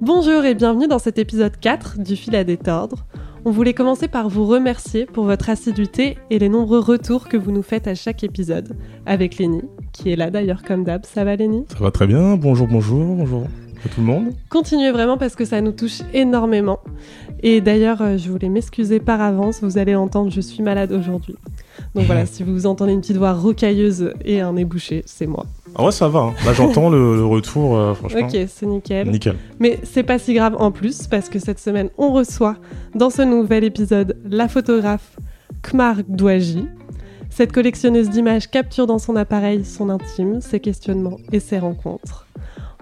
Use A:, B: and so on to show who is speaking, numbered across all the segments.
A: Bonjour et bienvenue dans cet épisode 4 du fil à détordre. On voulait commencer par vous remercier pour votre assiduité et les nombreux retours que vous nous faites à chaque épisode, avec Lénie, qui est là d'ailleurs comme d'hab. Ça va Lénie
B: Ça va très bien, bonjour, bonjour, bonjour à tout le monde.
A: Continuez vraiment parce que ça nous touche énormément. Et d'ailleurs, euh, je voulais m'excuser par avance, vous allez l'entendre, je suis malade aujourd'hui. Donc voilà, si vous entendez une petite voix rocailleuse et un nez bouché, c'est moi.
B: Ah ouais, ça va. hein. Là, j'entends le, le retour, euh, franchement.
A: Ok, c'est nickel.
B: Nickel.
A: Mais c'est pas si grave en plus parce que cette semaine, on reçoit dans ce nouvel épisode la photographe Kmar Douaji. Cette collectionneuse d'images capture dans son appareil son intime, ses questionnements et ses rencontres.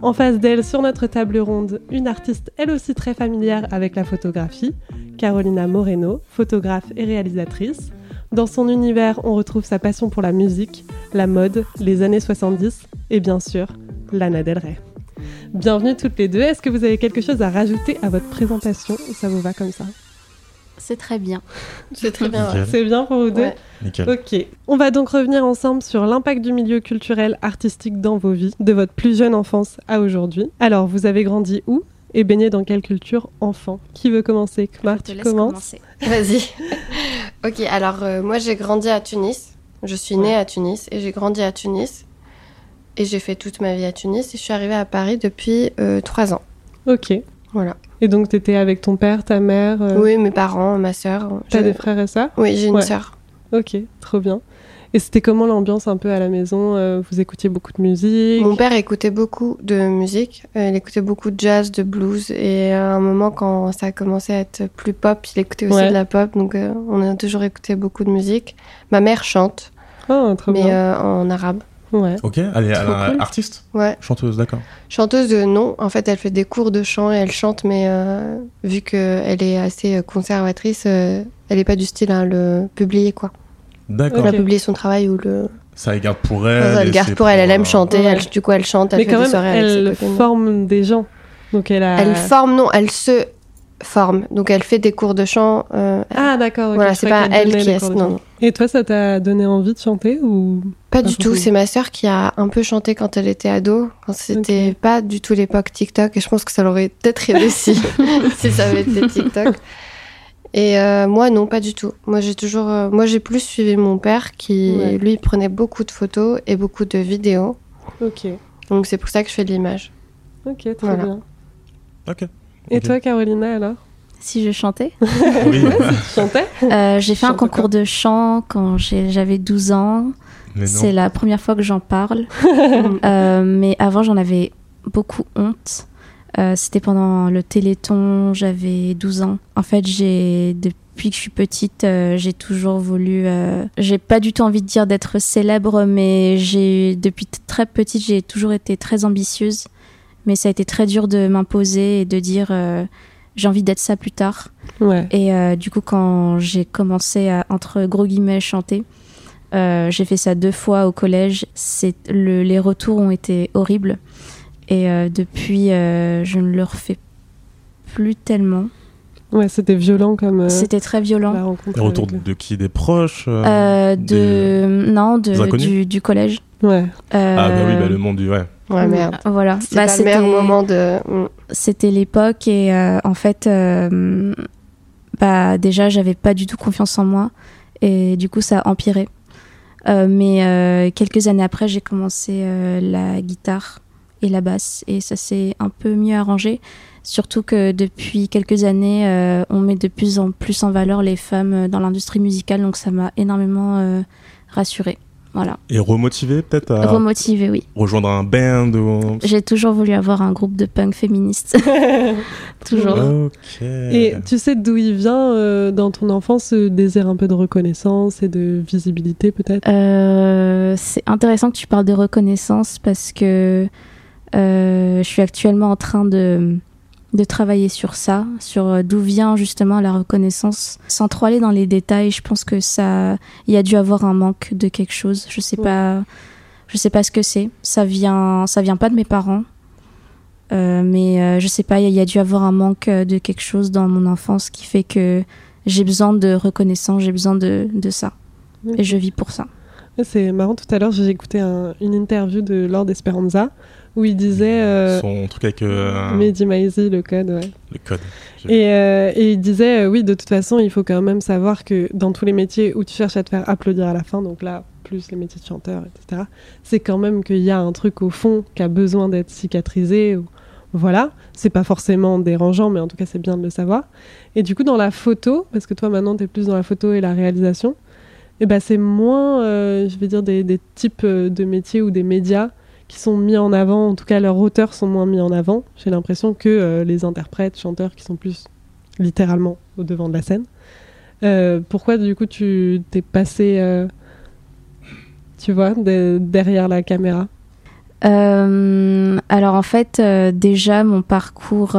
A: En face d'elle, sur notre table ronde, une artiste elle aussi très familière avec la photographie, Carolina Moreno, photographe et réalisatrice. Dans son univers, on retrouve sa passion pour la musique, la mode, les années 70 et bien sûr, Lana Del Rey. Bienvenue toutes les deux. Est-ce que vous avez quelque chose à rajouter à votre présentation ou ça vous va comme ça?
C: C'est très bien.
D: C'est très bien.
A: C'est bien pour vous deux?
D: Ouais.
B: Nickel.
A: Ok. On va donc revenir ensemble sur l'impact du milieu culturel artistique dans vos vies, de votre plus jeune enfance à aujourd'hui. Alors, vous avez grandi où? Et baigné dans quelle culture enfant? Qui veut commencer? Kmar, tu commences
C: commencer.
D: Vas-y. ok, alors euh, moi j'ai grandi à Tunis. Je suis née à Tunis et j'ai grandi à Tunis. Et j'ai fait toute ma vie à Tunis et je suis arrivée à Paris depuis euh, trois ans.
A: Ok.
D: Voilà.
A: Et donc, t'étais avec ton père, ta mère euh,
D: Oui, mes parents, ma sœur.
A: T'as
D: Je-
A: des frères et sœurs?
D: Oui, j'ai une
A: Ouais.
D: sœur.
A: Ok, trop bien. Et c'était comment l'ambiance un peu à la maison euh, Vous écoutiez beaucoup de musique?
D: Mon père écoutait beaucoup de musique. Euh, il écoutait beaucoup de jazz, de blues. Et à un moment, quand ça a commencé à être plus pop, il écoutait aussi
A: Ouais.
D: de la pop. Donc euh, on a toujours écouté beaucoup de musique. Ma mère chante,
A: Oh, trop
D: mais
A: bien.
D: euh, en arabe.
A: Ouais.
B: Ok, elle est, elle
D: cool.
B: artiste?
D: Ouais.
B: Chanteuse, d'accord.
D: Chanteuse de non, en fait, elle fait des cours de chant et elle chante, mais euh, vu qu'elle est assez conservatrice, euh, elle n'est pas du style à le publier, quoi.
B: D'accord.
D: Elle
A: Ok.
D: va publier son travail ou le.
B: Ça elle garde pour elle.
D: elle
B: et
D: garde
B: c'est
D: pour elle, elle aime
B: euh,
D: chanter,
A: Ouais.
D: elle, du coup, elle chante, elle
A: Mais
D: fait
A: quand
D: des
A: même,
D: soirées avec ses
A: elle
D: copines.
A: forme des gens. Donc, elle a.
D: Elle forme, non, elle se forme. Donc, elle fait des cours de chant. euh,
A: Ah, d'accord. ok,
D: voilà, c'est pas elle qui est. Non, non.
A: Et toi, ça t'a donné envie de chanter ou
D: Pas
A: Pas
D: du tout. C'est ma sœur qui a un peu chanté quand elle était ado, quand c'était pas du tout l'époque TikTok. Et je pense que ça l'aurait peut-être aidé si, si ça avait été TikTok. Et euh, moi, non, pas du tout. Moi, j'ai toujours, euh, moi, j'ai plus suivi mon père qui,
A: Ouais.
D: lui, prenait beaucoup de photos et beaucoup de vidéos.
A: Ok.
D: Donc, c'est pour ça que je fais de l'image.
A: Ok, très
D: Voilà.
A: bien.
B: Ok.
A: Et toi, Carolina, alors?
C: Si je chantais
B: Oui,
A: Tu chantais
C: Euh, J'ai fait un concours de chant quand j'avais 12 ans.
B: mais
C: C'est la première fois que j'en parle. Euh, mais avant, j'en avais beaucoup honte. Euh, C'était pendant le Téléthon, j'avais 12 ans. En fait, j'ai depuis que je suis petite, euh, j'ai toujours voulu. euh, j'ai pas du tout envie de dire d'être célèbre, mais j'ai depuis très petite, j'ai toujours été très ambitieuse. Mais ça a été très dur de m'imposer et de dire j'ai envie d'être ça plus tard.
A: Ouais.
C: Et du coup, quand j'ai commencé à, entre gros guillemets, chanter, j'ai fait ça deux fois au collège. Le, les retours ont été horribles. Et euh, depuis, euh, je ne le refais plus tellement.
A: Ouais, c'était violent comme. euh,
C: C'était très violent.
A: la rencontre.
B: Les retours
A: avec
B: de qui Des proches euh,
C: Euh,
B: des-
C: non de du, du collège.
A: Ouais.
B: Ah, bah oui,
C: Euh,
B: bah, le monde du. Ouais.
D: Ouais, merde.
C: Voilà.
D: C'était
C: Bah,
D: le meilleur moment de. Mm.
C: c'était l'époque et euh, en fait euh, bah déjà j'avais pas du tout confiance en moi et du coup ça a empiré Euh, mais euh, quelques années après j'ai commencé euh, la guitare et la basse. Et ça s'est un peu mieux arrangé. Surtout que depuis quelques années euh, on met de plus en plus en valeur les femmes euh, dans l'industrie musicale. Donc ça m'a énormément euh, rassurée. Voilà.
B: Et remotivé peut-être à
C: remotivée oui.
B: rejoindre un band ou.
C: j'ai toujours voulu avoir un groupe de punk féministe. Toujours.
B: Ok.
A: Et tu sais d'où il vient euh, dans ton enfance ce désir un peu de reconnaissance et de visibilité peut-être?
C: Euh, c'est intéressant que tu parles de reconnaissance parce que euh, je suis actuellement en train de, de travailler sur ça, sur euh, d'où vient justement la reconnaissance. Sans trop aller dans les détails, je pense que ça, il y a dû avoir un manque de quelque chose. Je sais
A: Ouais.
C: pas, je sais pas ce que c'est. Ça vient, ça vient pas de mes parents. Euh, mais euh, je sais pas, il y, a dû avoir un manque euh, de quelque chose dans mon enfance qui fait que j'ai besoin de reconnaissance, j'ai besoin de, de ça. Et je vis pour ça.
A: C'est marrant, tout à l'heure, j'ai écouté un- une interview de Lord Esperanza où il disait euh,
B: Son truc avec euh,
A: Mehdi Maizi, le code, ouais.
B: le code.
A: Et, euh, et il disait, euh, oui, de toute façon, il faut quand même savoir que dans tous les métiers où tu cherches à te faire applaudir à la fin, donc là, plus les métiers de chanteur, etc., c'est quand même qu'il y a un truc au fond qui a besoin d'être cicatrisé. ou- Voilà, c'est pas forcément dérangeant, mais en tout cas, c'est bien de le savoir. Et du coup, dans la photo, parce que toi, maintenant, tu es plus dans la photo et la réalisation, et ben, c'est moins, euh, je vais dire, des, des types de métiers ou des médias qui sont mis en avant, en tout cas leurs auteurs sont moins mis en avant. J'ai l'impression que euh, les interprètes, chanteurs qui sont plus littéralement au devant de la scène. Euh, pourquoi du coup tu t'es passé, euh, tu vois, de- derrière la caméra?
C: Alors en fait, déjà mon parcours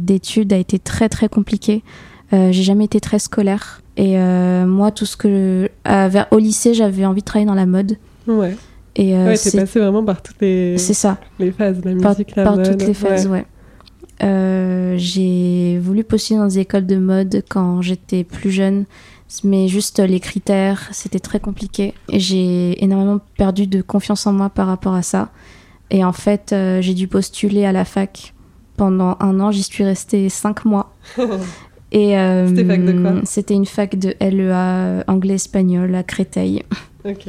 C: d'études a été très très compliqué. J'ai jamais été très scolaire et moi tout ce que vers au lycée j'avais envie de travailler dans la mode
A: Ouais,
C: et euh,
A: ouais
C: c'est
A: passé vraiment par toutes les,
C: c'est ça
A: les phases, la
C: par,
A: musique, la
C: par
A: mode.
C: toutes les phases
A: ouais.
C: ouais. Euh, j'ai voulu postuler dans des écoles de mode quand j'étais plus jeune mais juste les critères c'était très compliqué j'ai énormément perdu de confiance en moi par rapport à ça et en fait euh, j'ai dû postuler à la fac pendant un an j'y suis restée cinq mois et euh,
A: C'était fac de quoi?
C: c'était une fac de LEA euh, anglais espagnol à Créteil
A: ok.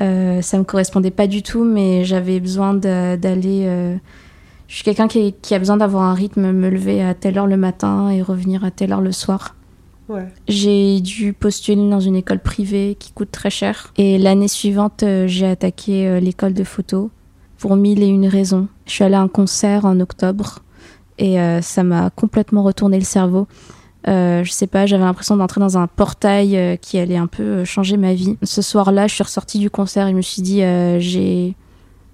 C: Euh, ça me correspondait pas du tout, mais j'avais besoin d'aller. euh, Je suis quelqu'un qui, qui a besoin d'avoir un rythme, me lever à telle heure le matin et revenir à telle heure le soir.
A: Ouais.
C: J'ai dû postuler dans une école privée qui coûte très cher. Et l'année suivante, euh, j'ai attaqué l'école de photo pour mille et une raisons. Je suis allée à un concert en octobre et ça m'a complètement retourné le cerveau. Euh, je sais pas, j'avais l'impression d'entrer dans un portail euh, qui allait un peu euh, changer ma vie. Ce soir-là, je suis ressortie du concert et je me suis dit, euh, j'ai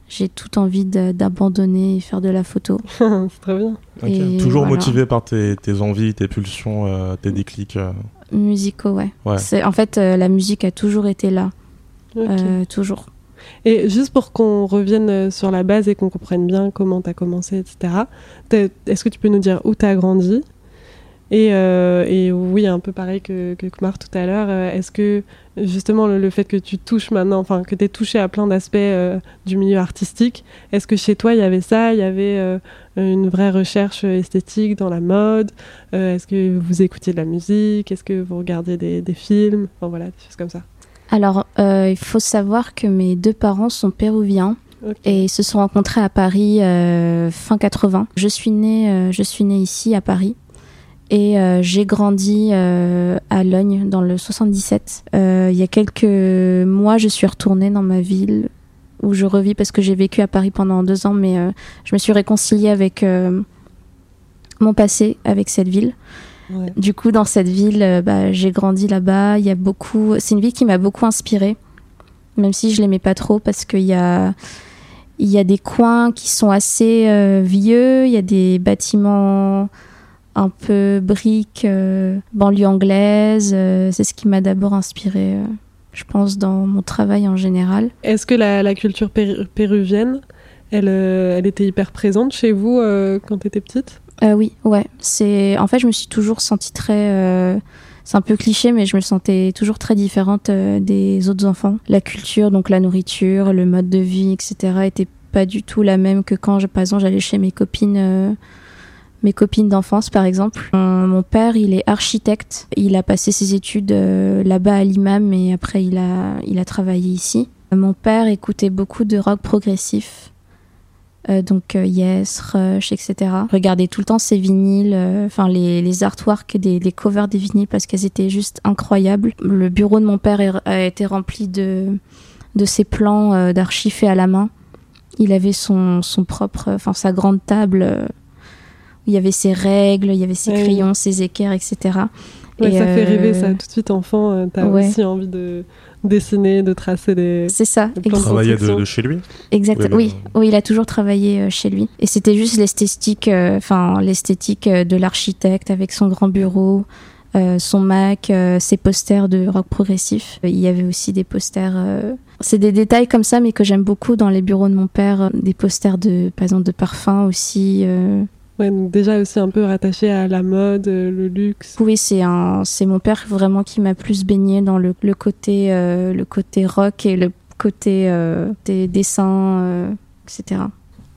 C: j'ai tout envie de- d'abandonner et faire de la photo.
A: c'est très bien.
B: Toujours
C: voilà.
B: motivé par tes, tes envies, tes pulsions, euh, tes déclics. euh.
C: Musicaux, ouais.
B: Ouais.
C: C'est en fait euh, la musique a toujours été là, euh, toujours.
A: Et juste pour qu'on revienne sur la base et qu'on comprenne bien comment tu as commencé, etc., t'es- est-ce que tu peux nous dire où tu as grandi? Et, euh, et oui, un peu pareil que, que Kumar tout à l'heure, euh, est-ce que justement le, le fait que tu touches maintenant, enfin que tu es touché à plein d'aspects euh, du milieu artistique, est-ce que chez toi il y avait ça, il y avait euh, une vraie recherche esthétique dans la mode Est-ce que vous écoutiez de la musique Est-ce que vous regardiez des, des films Enfin voilà, des choses comme ça?
C: Alors, il faut savoir que mes deux parents sont péruviens et ils se sont rencontrés à Paris fin 80. Je suis née, je suis née ici à Paris et euh, j'ai grandi euh, à Logne dans le 77. Euh, il y a quelques mois, je suis retournée dans ma ville où je revis parce que j'ai vécu à Paris pendant deux ans, mais je me suis réconciliée avec mon passé, avec cette ville.
A: Ouais.
C: Du coup, dans cette ville, bah, j'ai grandi là-bas. Il y a beaucoup. C'est une ville qui m'a beaucoup inspirée, même si je l'aimais pas trop parce qu'il y a il y a des coins qui sont assez vieux. Il y a des bâtiments un peu briques, euh, banlieue anglaise. euh, c'est ce qui m'a d'abord inspirée, euh, je pense, dans mon travail en général.
A: Est-ce que la, la culture péru- péruvienne, elle, elle était hyper présente chez vous quand tu étais petite?
C: Euh, oui, ouais. C'est en fait, je me suis toujours sentie très. euh, C'est un peu cliché, mais je me sentais toujours très différente euh, des autres enfants. La culture, donc la nourriture, le mode de vie, etc., était pas du tout la même que quand, par exemple, j'allais chez mes copines. Euh, mes copines d'enfance, par exemple. Mon, mon père, il est architecte. Il a passé ses études euh, là-bas à l'imam et après, il a, il a travaillé ici. Mon père écoutait beaucoup de rock progressif. Euh, donc euh, Yes, Rush, etc. Regardez tout le temps ces vinyles, euh, enfin les, les artworks, des, les covers des vinyles parce qu'elles étaient juste incroyables. Le bureau de mon père est- a été rempli de, de ses plans euh, d'archi faits à la main. Il avait son, son propre, enfin sa grande table euh, il y avait ses règles, il y avait ses
A: Ouais.
C: crayons, ses équerres, etc.
A: Ouais,
C: Et,
A: Ça fait rêver
C: euh,
A: ça. Tout de suite, enfant, euh, t'as
C: ouais.
A: aussi envie de dessiner, de tracer des.
C: C'est ça,
A: Le plan de
C: ex-
B: Travailler de, de chez lui?
C: Exact.
B: Oui, le-
C: Oui, oui, il a toujours travaillé euh, chez lui. Et c'était juste l'esthétique, euh, enfin l'esthétique de l'architecte avec son grand bureau, euh, son Mac, euh, ses posters de rock progressif. Il y avait aussi des posters. euh, C'est des détails comme ça, mais que j'aime beaucoup dans les bureaux de mon père. Des posters de, par exemple, de parfums aussi.
A: Ouais, donc déjà aussi un peu rattaché à la mode, euh, le luxe.
C: Oui, c'est un, c'est mon père vraiment qui m'a plus baigné dans le, le côté, euh, le côté rock et le côté euh, des dessins, euh, etc.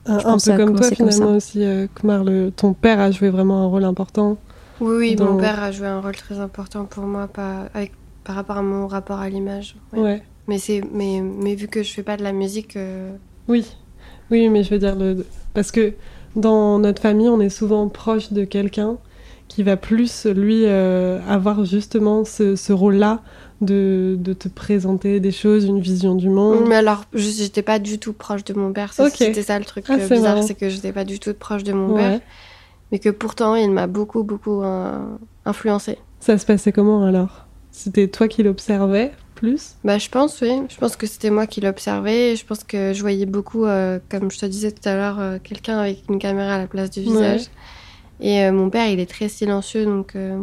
A: Un, peu comme toi
C: comme
A: finalement aussi, euh, Kumar, le- ton père a joué vraiment un rôle important.
D: Oui, oui,
A: Dans-
D: mon père a joué un rôle très important pour moi pas, avec, par rapport à mon rapport à l'image. ouais.
A: Ouais.
D: Mais, c'est, mais, mais vu que je fais pas de la musique, euh,
A: Oui, oui, mais je veux dire, le... parce que dans notre famille, on est souvent proche de quelqu'un qui va plus, lui, euh, avoir justement ce, ce rôle-là de, de te présenter des choses, une vision du monde.
D: Mais alors, je j'étais pas du tout proche de mon père. C'était ça le truc
A: Ah,
D: euh,
A: c'est
D: bizarre, c'est que j'étais pas du tout proche de mon
A: Ouais.
D: père. Mais que pourtant, il m'a beaucoup, beaucoup euh, influencé.
A: Ça se passait comment alors? C'était toi qui l'observais? Plus
D: Bah, je pense, oui. Je pense que c'était moi qui l'observais. Je pense que je voyais beaucoup, euh, comme je te disais tout à l'heure, euh, quelqu'un avec une caméra à la place du visage. Et euh, mon père, il est très silencieux, donc. euh,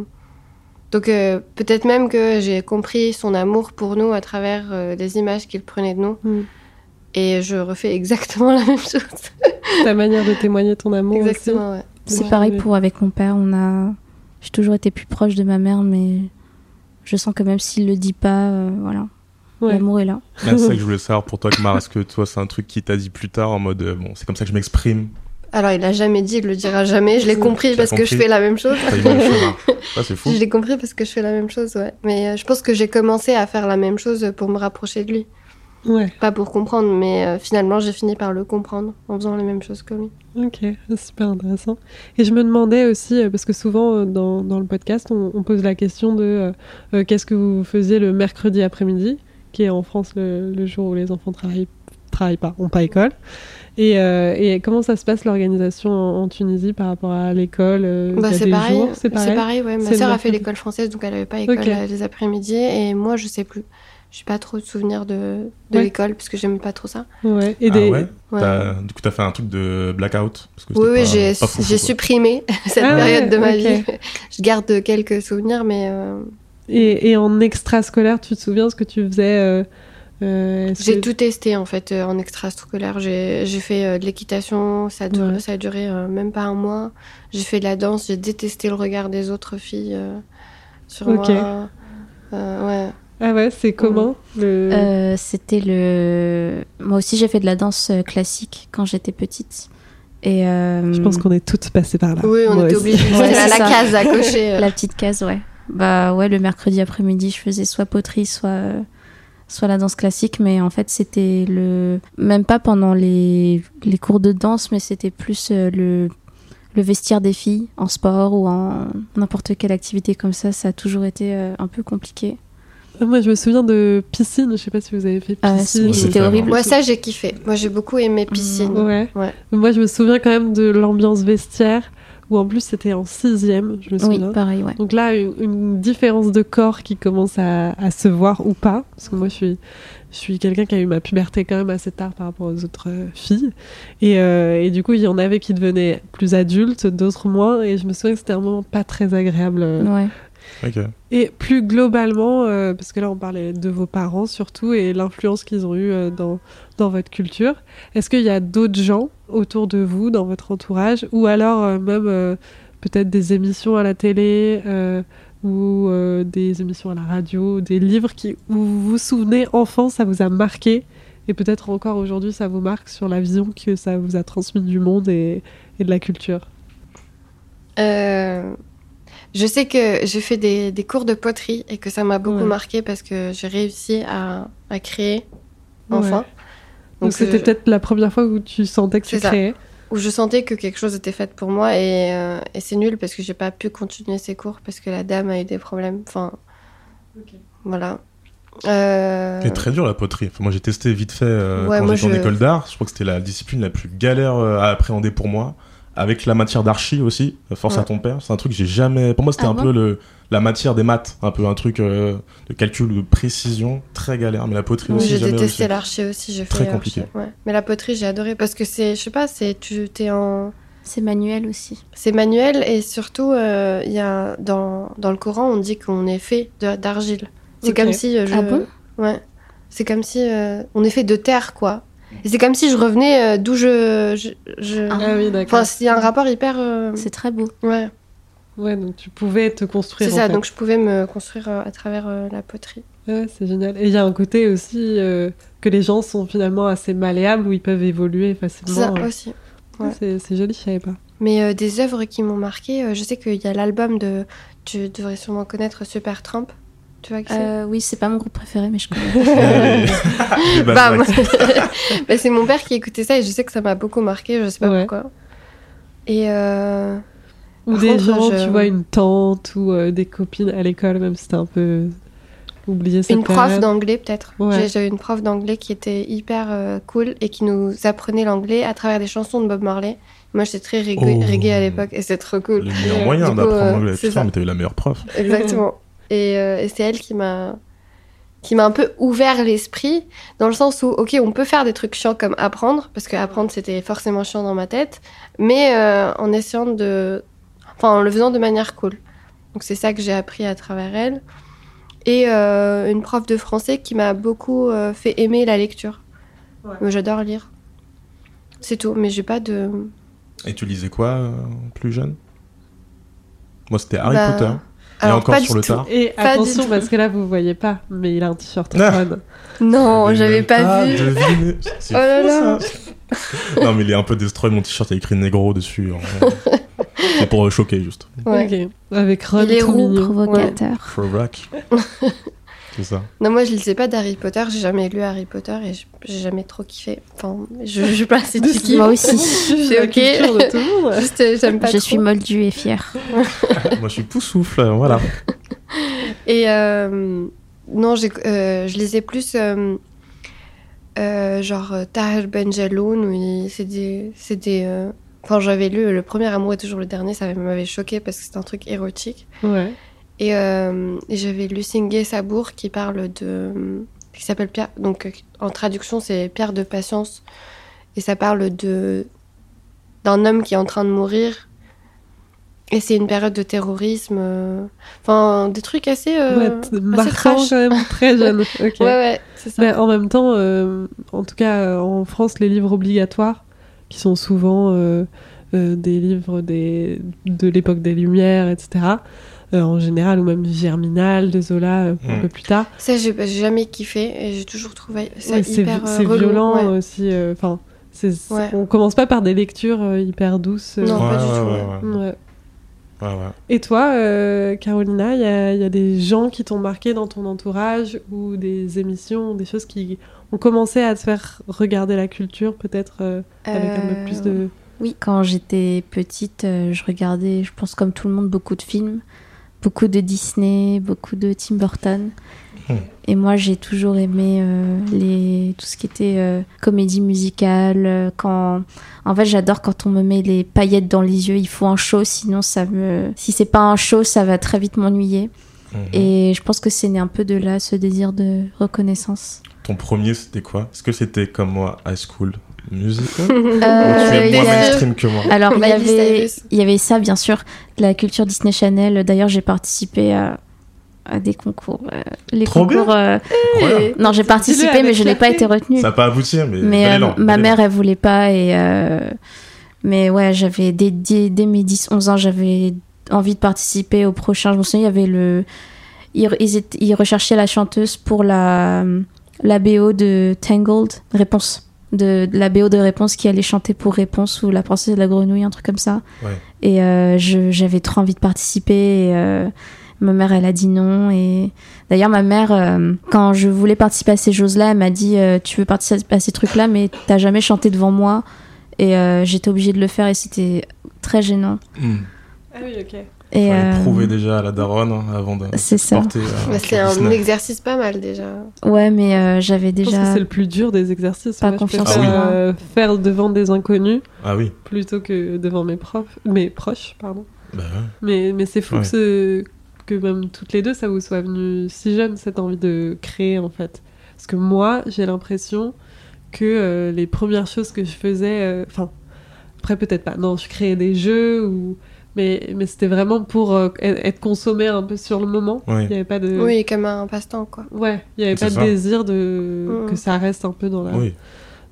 D: Donc euh, peut-être même que j'ai compris son amour pour nous à travers euh, les images qu'il prenait de nous.
A: Mm.
D: Et je refais exactement la même chose.
A: Ta manière de témoigner ton amour aussi
D: exactement, ouais.
C: C'est
A: Ouais,
C: pareil pour avec mon père. On a, j'ai toujours été plus proche de ma mère, mais je sens que même s'il le dit pas, euh, voilà,
A: Ouais.
C: l'amour est là.
B: Là, c'est ça que je voulais savoir pour toi, Kumar. Est-ce que toi, c'est un truc qui t'a dit plus tard en mode, euh, bon, c'est comme ça que je m'exprime
D: Alors il a jamais dit, il le dira jamais. Je l'ai compris parce que je fais la même chose.
B: Fou.
D: Je l'ai compris parce que je fais la même chose, ouais. Mais euh, je pense que j'ai commencé à faire la même chose pour me rapprocher de lui.
A: Ouais,
D: Pas pour comprendre, mais euh, finalement j'ai fini par le comprendre en faisant les mêmes choses que lui.
A: ok, super intéressant. Et je me demandais aussi, euh, parce que souvent euh, dans, dans le podcast, on, on pose la question de euh, qu'est-ce que vous faisiez le mercredi après-midi, qui est en France le, le jour où les enfants travaillent, travaillent pas, ont pas école. Et, euh, et comment ça se passe l'organisation en, en Tunisie par rapport à l'école
D: Bah, c'est pareil.
A: C'est pareil.
D: ouais. Ma sœur a fait l'école française, donc elle avait pas école
A: Ok.
D: euh, les après-midi. Et moi, je sais plus. Je pas trop de souvenirs de, de
A: Ouais.
D: l'école parce que j'aimais pas trop ça.
A: Ouais. Et
B: Ah
A: des...
B: ouais
D: Ouais.
B: T'as- Du coup, t'as fait un truc de blackout parce que
D: Oui, oui, j'ai j'ai supprimé cette
A: Ah ouais,
D: période de ma vie. Je garde quelques souvenirs, mais euh,
A: Et, et en extrascolaire, tu te souviens ce que tu faisais euh, euh,
D: j'ai
A: que-
D: tout testé en fait euh, en extrascolaire. J'ai j'ai fait euh, de l'équitation, ça, a duré-
A: Ouais.
D: ça a duré euh, même pas un mois. J'ai fait de la danse, j'ai détesté le regard des autres filles euh, sur
A: Ok.
D: moi. Euh, ouais.
A: Ah ouais, c'est comment le...
C: Euh, c'était le. Moi aussi, j'ai fait de la danse euh, classique quand j'étais petite. Et euh,
A: Je pense qu'on est toutes passées par là.
D: Oui, on était
A: aussi.
D: obligés.
C: Ouais,
D: C'était la, la case à cocher.
C: la petite case, ouais. Bah ouais, le mercredi après-midi, je faisais soit poterie, soit soit la danse classique, mais en fait, c'était le même pas pendant les les cours de danse, mais c'était plus le le vestiaire des filles en sport ou en n'importe quelle activité comme ça, ça a toujours été un peu compliqué.
A: Moi, je me souviens de piscine. Je sais pas si vous avez fait
C: Ah,
A: piscine.
C: oui,
B: j'ai
C: c'était horrible.
D: Moi, ça, j'ai kiffé. Moi, j'ai beaucoup aimé piscine.
A: Ouais.
D: Ouais.
A: Moi, je me souviens quand même de l'ambiance vestiaire, où en plus c'était en sixième, je me
C: Oui,
A: souviens.
C: pareil, ouais.
A: Donc là, une, une différence de corps qui commence à, à se voir ou pas, parce que moi, je suis, je suis quelqu'un qui a eu ma puberté quand même assez tard par rapport aux autres euh, filles. Et, euh, et du coup, il y en avait qui devenaient plus adultes, d'autres moins. Et je me souviens que c'était un moment pas très agréable. euh,
C: Ouais.
A: Et plus globalement, euh, parce que là on parlait de vos parents surtout et l'influence qu'ils ont eue euh, dans, dans votre culture, est-ce qu'il y a d'autres gens autour de vous, dans votre entourage, ou alors euh, même euh, peut-être des émissions à la télé euh, ou euh, des émissions à la radio, des livres qui, où vous vous souvenez enfant, ça vous a marqué et peut-être encore aujourd'hui ça vous marque sur la vision que ça vous a transmis du monde et, et de la culture?
D: Euh, je sais que j'ai fait des, des cours de poterie et que ça m'a beaucoup
A: Ouais.
D: marqué parce que j'ai réussi à, à créer enfin.
A: Ouais. Donc c'était
D: euh,
A: peut-être la première fois où tu sentais que tu
D: ça.
A: créais.
D: où je sentais que quelque chose était fait pour moi et, euh, et c'est nul parce que j'ai pas pu continuer ces cours parce que la dame a eu des problèmes. Enfin, voilà. Euh,
B: C'est très dur la poterie. Enfin, moi j'ai testé vite fait euh,
D: Ouais,
B: quand j'étais en école d'art. Je crois que c'était la discipline la plus galère à appréhender pour moi. Avec la matière d'archi aussi, euh, force
D: Ouais.
B: à ton père. C'est un truc que j'ai jamais. Pour moi c'était
C: Ah
B: un
C: bon
B: peu le la matière des maths, un peu un truc euh, de calcul de précision très galère. Mais la poterie
D: Oui,
B: aussi
D: j'ai
B: jamais
D: détesté l'archi aussi. J'ai
B: Très
D: fait
B: compliqué.
D: archi, ouais. Mais la poterie, j'ai adoré parce que c'est, je sais pas, c'est tu t'es en,
C: C'est manuel aussi.
D: c'est manuel et surtout euh, il y a dans dans le Coran on dit qu'on est fait de- d'argile. C'est comme si euh, je,
C: Ah bon?
D: Ouais, c'est comme si euh, on est fait de terre quoi. Et c'est comme si je revenais euh, d'où je, je, je-
C: Ah.
A: Ah oui, d'accord.
D: Enfin, c'est un rapport hyper. euh,
C: C'est très beau.
D: Ouais,
A: Ouais, donc tu pouvais te construire.
D: c'est
A: en
D: ça.
A: fait.
D: Donc je pouvais me construire euh, à travers euh, la poterie.
A: Ouais, c'est génial. Et il y a un côté aussi euh, que les gens sont finalement assez malléables où ils peuvent évoluer
D: C'est
A: facilement.
D: ça aussi. ouais.
A: C'est c'est joli, je savais pas.
D: Mais euh, des œuvres qui m'ont marqué, euh, je sais qu'il y a l'album de. Tu devrais sûrement connaître Super Trump. Tu vois qui c'est
C: Euh, oui, c'est pas mon groupe préféré, mais je connais.
B: Bad
D: Bam.
B: blacks.
D: Bah, C'est mon père qui écoutait ça et je sais que ça m'a beaucoup marqué, je sais pas
A: Ouais.
D: pourquoi. Et. euh,
A: Ou
D: Par
A: des
D: contre,
A: gens,
D: je-
A: tu vois, une tante ou euh, des copines à l'école, même si c'était un peu oublié cette
D: Une prof d'anglais, peut-être.
A: Ouais.
D: J'ai- J'avais une prof d'anglais qui était hyper euh, cool et qui nous apprenait l'anglais à travers des chansons de Bob Marley. Moi, j'étais très reggae,
B: Oh.
D: reggae à l'époque et c'est trop cool.
B: Le meilleur moyen d'apprendre
D: euh,
B: l'anglais.
D: c'est
B: Putain,
D: ça.
B: mais t'as eu la meilleure prof.
D: Exactement. Et euh, et c'est elle qui m'a qui m'a un peu ouvert l'esprit dans le sens où ok on peut faire des trucs chiants comme apprendre parce que apprendre c'était forcément chiant dans ma tête mais euh, en essayant de enfin en le faisant de manière cool. Donc c'est ça que j'ai appris à travers elle. Et euh, une prof de français qui m'a beaucoup euh, fait aimer la lecture.
A: Ouais.
D: Moi, j'adore lire. C'est tout. Mais j'ai pas de
B: Et tu lisais quoi euh, plus jeune? Moi, c'était Harry
D: Bah,
B: Potter. Et
D: alors
B: encore
D: pas
B: sur
D: du
B: le
D: tout
B: tard.
A: Et
D: Pas du
A: attention,
D: tout.
A: parce que là, vous voyez pas, mais il a un t-shirt
B: Ah.
A: Ron.
D: non
B: J'avais
D: pas vu
B: deviné. C'est
D: Oh là
B: fou,
D: là.
B: ça. non, mais il est un peu destroy. Mon t-shirt, a écrit Negro dessus. C'est pour euh, choquer, juste.
D: Ouais.
A: Ok. Avec Ron
D: Il est
A: tout
D: roux,
A: mignon.
C: Provocateur.
B: Throwback. Ça.
D: Non, moi je lisais pas d'Harry Potter, j'ai jamais lu Harry Potter et j'ai jamais trop kiffé. Enfin, je, je suis pas assez tiki.
C: Moi aussi.
A: C'est
D: ok.
A: ok. de tout le monde.
D: Juste, euh, j'aime pas
C: Je
D: trop.
C: suis moldue et fière.
B: Moi, je suis poussoufle. Voilà.
D: Et euh, non, j'ai- euh, je lisais plus euh, euh, genre Tahir Ben Jelloun, où il- c'est des. c'est des euh, Enfin, j'avais lu Le premier amour est toujours le dernier, ça m'avait choqué parce que c'est un truc érotique.
A: Ouais.
D: Et, euh, et j'avais lu Singé Sabour qui parle de. qui s'appelle Pierre. Donc euh, en traduction, c'est Pierre de patience. Et ça parle de. d'un homme qui est en train de mourir. Et c'est une période de terrorisme. euh, Enfin, des trucs assez. euh,
A: Ouais, t- marquant
D: trash.
A: quand même, très jeune. Ok.
D: Ouais, ouais, c'est ça.
A: Mais en même temps, euh, en tout cas en France, les livres obligatoires, qui sont souvent des livres des, de l'époque des Lumières, etc., euh, en général, ou même Germinal de Zola euh, un
B: Mm.
A: peu plus tard,
D: Ça, j'ai jamais kiffé et j'ai toujours trouvé ça
A: Ouais,
D: hyper euh,
A: c'est violent
D: ouais.
A: aussi. euh, Enfin,
D: Ouais.
A: on commence pas par des lectures euh, hyper douces. euh,
D: Non,
B: ouais,
D: pas du
B: ouais,
D: tout,
B: ouais, ouais.
A: ouais.
B: Ouais, ouais.
A: Et toi, euh, Carolina, il y y a des gens qui t'ont marqué dans ton entourage ou des émissions, des choses qui ont commencé à te faire regarder la culture, peut-être euh, avec un peu plus de.
C: Oui, quand j'étais petite, euh, je regardais, je pense comme tout le monde, beaucoup de films, beaucoup de Disney, beaucoup de Tim Burton.
B: Hmm.
C: Et moi, j'ai toujours aimé euh, les... tout ce qui était euh, comédie musicale. euh, Quand... En fait, j'adore quand on me met les paillettes dans les yeux. Il faut un show, sinon ça me... Si c'est pas un show, ça va très vite m'ennuyer.
B: Mhm.
C: Et je pense que c'est né un peu de là, ce désir de reconnaissance.
B: Ton premier, c'était quoi? Est-ce que c'était comme moi, High School? Musical
C: Euh,
B: tu es
C: il y
B: moins mainstream que moi
C: Alors, il y, avait, il y avait ça, bien sûr, de la culture Disney Channel. D'ailleurs, j'ai participé à, à des concours. euh, les
B: Trop bien.
C: concours. euh,
B: Incroyable.
C: Non, j'ai participé, mais je n'ai pas été retenue.
B: Ça n'a pas abouti, mais.
C: mais euh, ma mère,
B: élan.
C: elle voulait pas. Et, euh, Mais ouais, j'avais dès, dès, dès mes 10-11 ans, j'avais envie de participer au prochain. Je me souviens, il y avait le. Ils, ils, étaient- ils recherchaient la chanteuse pour la, la BO de Tangled, Réponse. De, de la BO de Réponse qui allait chanter pour Réponse ou La Princesse de la Grenouille, un truc comme ça.
B: Ouais.
C: Et euh, j'avais trop envie de participer. Et, euh, ma mère, elle a dit non. Et d'ailleurs, ma mère, euh, quand je voulais participer à ces choses-là, elle m'a dit euh, Tu veux participer à ces trucs-là, mais t'as jamais chanté devant moi. Et euh, j'étais obligée de le faire et c'était très gênant.
B: Hmm.
A: Ah oui, ok.
C: Et euh,
B: prouver déjà à la daronne hein, avant de
C: c'est ça.
B: porter. euh,
D: Bah, c'est un exercice pas mal déjà.
C: Ouais, mais euh, j'avais
A: Je pense que
C: déjà.
A: c'est le plus dur des exercices.
C: Pas
A: je
C: confiance
A: préfère,
C: moi.
A: euh, faire devant des inconnus
B: Ah oui.
A: plutôt que devant mes profs, mes proches, pardon.
B: Bah ouais.
A: Mais, mais c'est fou
B: Ouais.
A: que, ce- que même toutes les deux, ça vous soit venu si jeune, cette envie de créer, en fait. Parce que moi, j'ai l'impression que euh, les premières choses que je faisais... euh, Enfin, après, peut-être pas. Non, je créais des jeux, ou... mais, mais c'était vraiment pour euh, être consommé un peu sur le moment.
B: Oui.
A: Il n'y avait pas de...
D: Oui, comme un passe-temps quoi.
A: Ouais, il n'y avait pas de
B: ça.
A: désir de...
D: Mm.
A: que ça reste un peu dans la
B: Oui.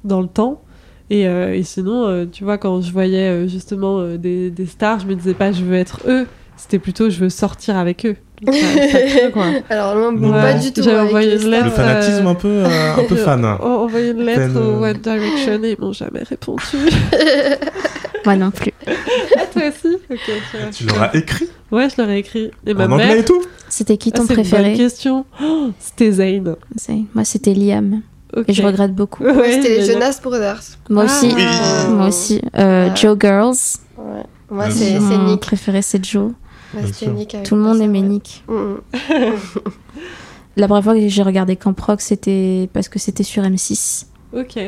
A: dans le temps. Et, euh, et sinon, euh, tu vois, quand je voyais euh, justement euh, des, des stars, je me disais pas je veux être eux, c'était plutôt je veux sortir avec eux. Ça- ça craint, quoi.
D: Alors, non, bon,
B: Ouais,
D: pas du tout.
A: j'ai
D: avec
A: envoyé une lettre.
B: Le fanatisme un peu, euh, un peu fan.
A: Envoyé une lettre au One Direction et ils m'ont jamais répondu.
C: Moi non plus.
A: ah, toi aussi tu.
B: Tu leur as écrit
A: Ouais, je leur ai écrit. Et ma
B: en
A: mère.
B: anglais et tout
C: C'était qui
A: Ah,
C: ton
A: c'est une bonne
C: préféré
A: question. Oh, C'était Zayn.
C: Moi, c'était Liam. Et je regrette beaucoup.
A: Ouais,
D: C'était les Jonas Brothers.
C: Moi
A: Ah,
C: aussi.
B: oui.
C: Moi aussi. Euh,
D: Ouais.
C: Joe Girls.
D: Ouais. Moi, c'est Nick.
C: préféré, c'est Joe.
D: Nick
C: Tout le monde aimait. Nick.
D: Mm, mm.
C: La première fois que j'ai regardé Camp Rock, c'était parce que c'était sur M6.
A: Ok.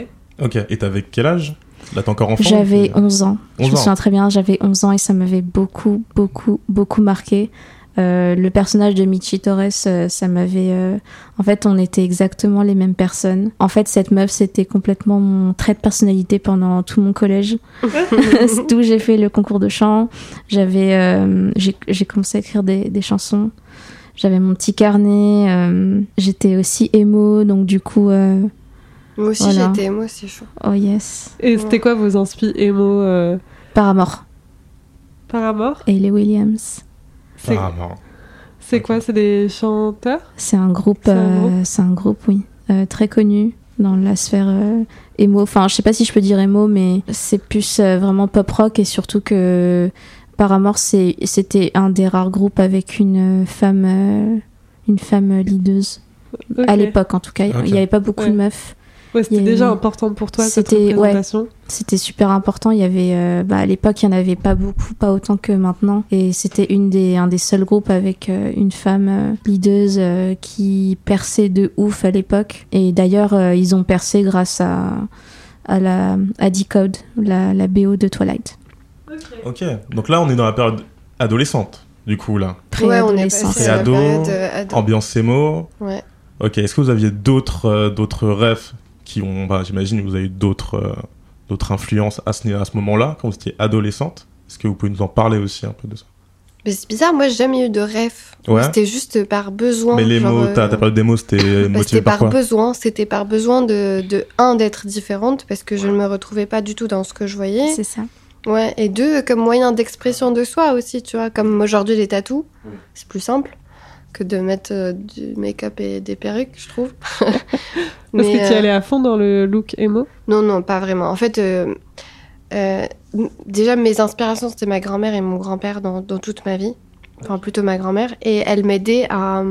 B: Ok, et t'avais quel âge? Là, t'es encore enfant
C: J'avais
B: puis-
C: 11 ans. je
B: 11
C: me souviens très bien, j'avais 11 ans et ça m'avait beaucoup, beaucoup, beaucoup marqué. Euh, le personnage de Michi Torres, euh, ça m'avait. euh, En fait, on était exactement les mêmes personnes. En fait, cette meuf, c'était complètement mon trait de personnalité pendant tout mon collège. C'est d'où j'ai fait le concours de chant. J'avais, euh, j'ai j'ai commencé à écrire des, des chansons. J'avais mon petit carnet. euh, J'étais aussi émo, donc du coup, euh,
D: Moi aussi,
C: Voilà.
D: j'étais moi aussi chaud.
C: oh yes,
A: Et c'était quoi vos inspi émo euh,
C: Paramore
A: Paramore
C: et les Williams.
A: C'est
B: non.
A: c'est quoi? C'est des chanteurs?
C: C'est un groupe,
A: C'est un
C: euh,
A: groupe?
C: c'est un groupe, oui, euh, très connu dans la sphère euh, émo. Enfin, je sais pas si je peux dire émo, mais c'est plus euh, vraiment pop rock et surtout que Paramore, c'est- c'était un des rares groupes avec une femme, euh, une femme leaduse à l'époque en tout cas. Il n'y avait pas beaucoup
A: Ouais.
C: de meufs.
A: Ouais, c'était déjà
C: eu-
A: important pour toi cette
C: C'était- ouais.
A: représentation.
C: C'était super important. Il y avait, euh, bah, à l'époque, il y en avait pas beaucoup, pas autant que maintenant. Et c'était une des, un des seuls groupes avec euh, une femme euh, leaduse euh, qui perçait de ouf à l'époque. Et d'ailleurs, euh, ils ont percé grâce à, à la, à Decode, la, la BO de Twilight.
B: Ok, donc là, on est dans la période adolescente, du coup, là.
D: Ouais, on est passé euh, ado.
B: Ambiance émo.
D: Ouais.
B: Ok, est-ce que vous aviez d'autres euh, d'autres rêves qui ont. Bah, J'imagine que vous avez eu d'autres euh, d'autres influences à ce, à ce moment-là, quand vous étiez adolescente. Est-ce que vous pouvez nous en parler aussi un peu de ça?
D: Mais c'est bizarre, moi, j'ai jamais eu de rêve.
B: Ouais.
D: C'était juste par besoin.
B: Mais les
D: genre,
B: mots,
D: euh,
B: ta, ta période des mots, c'était
D: bah,
B: motivé
D: C'était
B: par
D: par
B: quoi?
D: besoin, c'était par besoin de, de un d'être différente parce que je ne me retrouvais pas du tout dans ce que je voyais.
C: C'est ça.
D: Ouais, et deux comme moyen d'expression de soi aussi, tu vois, comme aujourd'hui les tatous, c'est plus simple que de mettre euh, du make-up et des perruques, je trouve.
A: Parce que tu
D: euh,
A: allais à fond dans le look émo.
D: Non, non, pas vraiment. En fait, euh, déjà, mes inspirations, c'était ma grand-mère et mon grand-père dans, dans toute ma vie. Enfin, plutôt ma grand-mère. Et elle m'aidait à,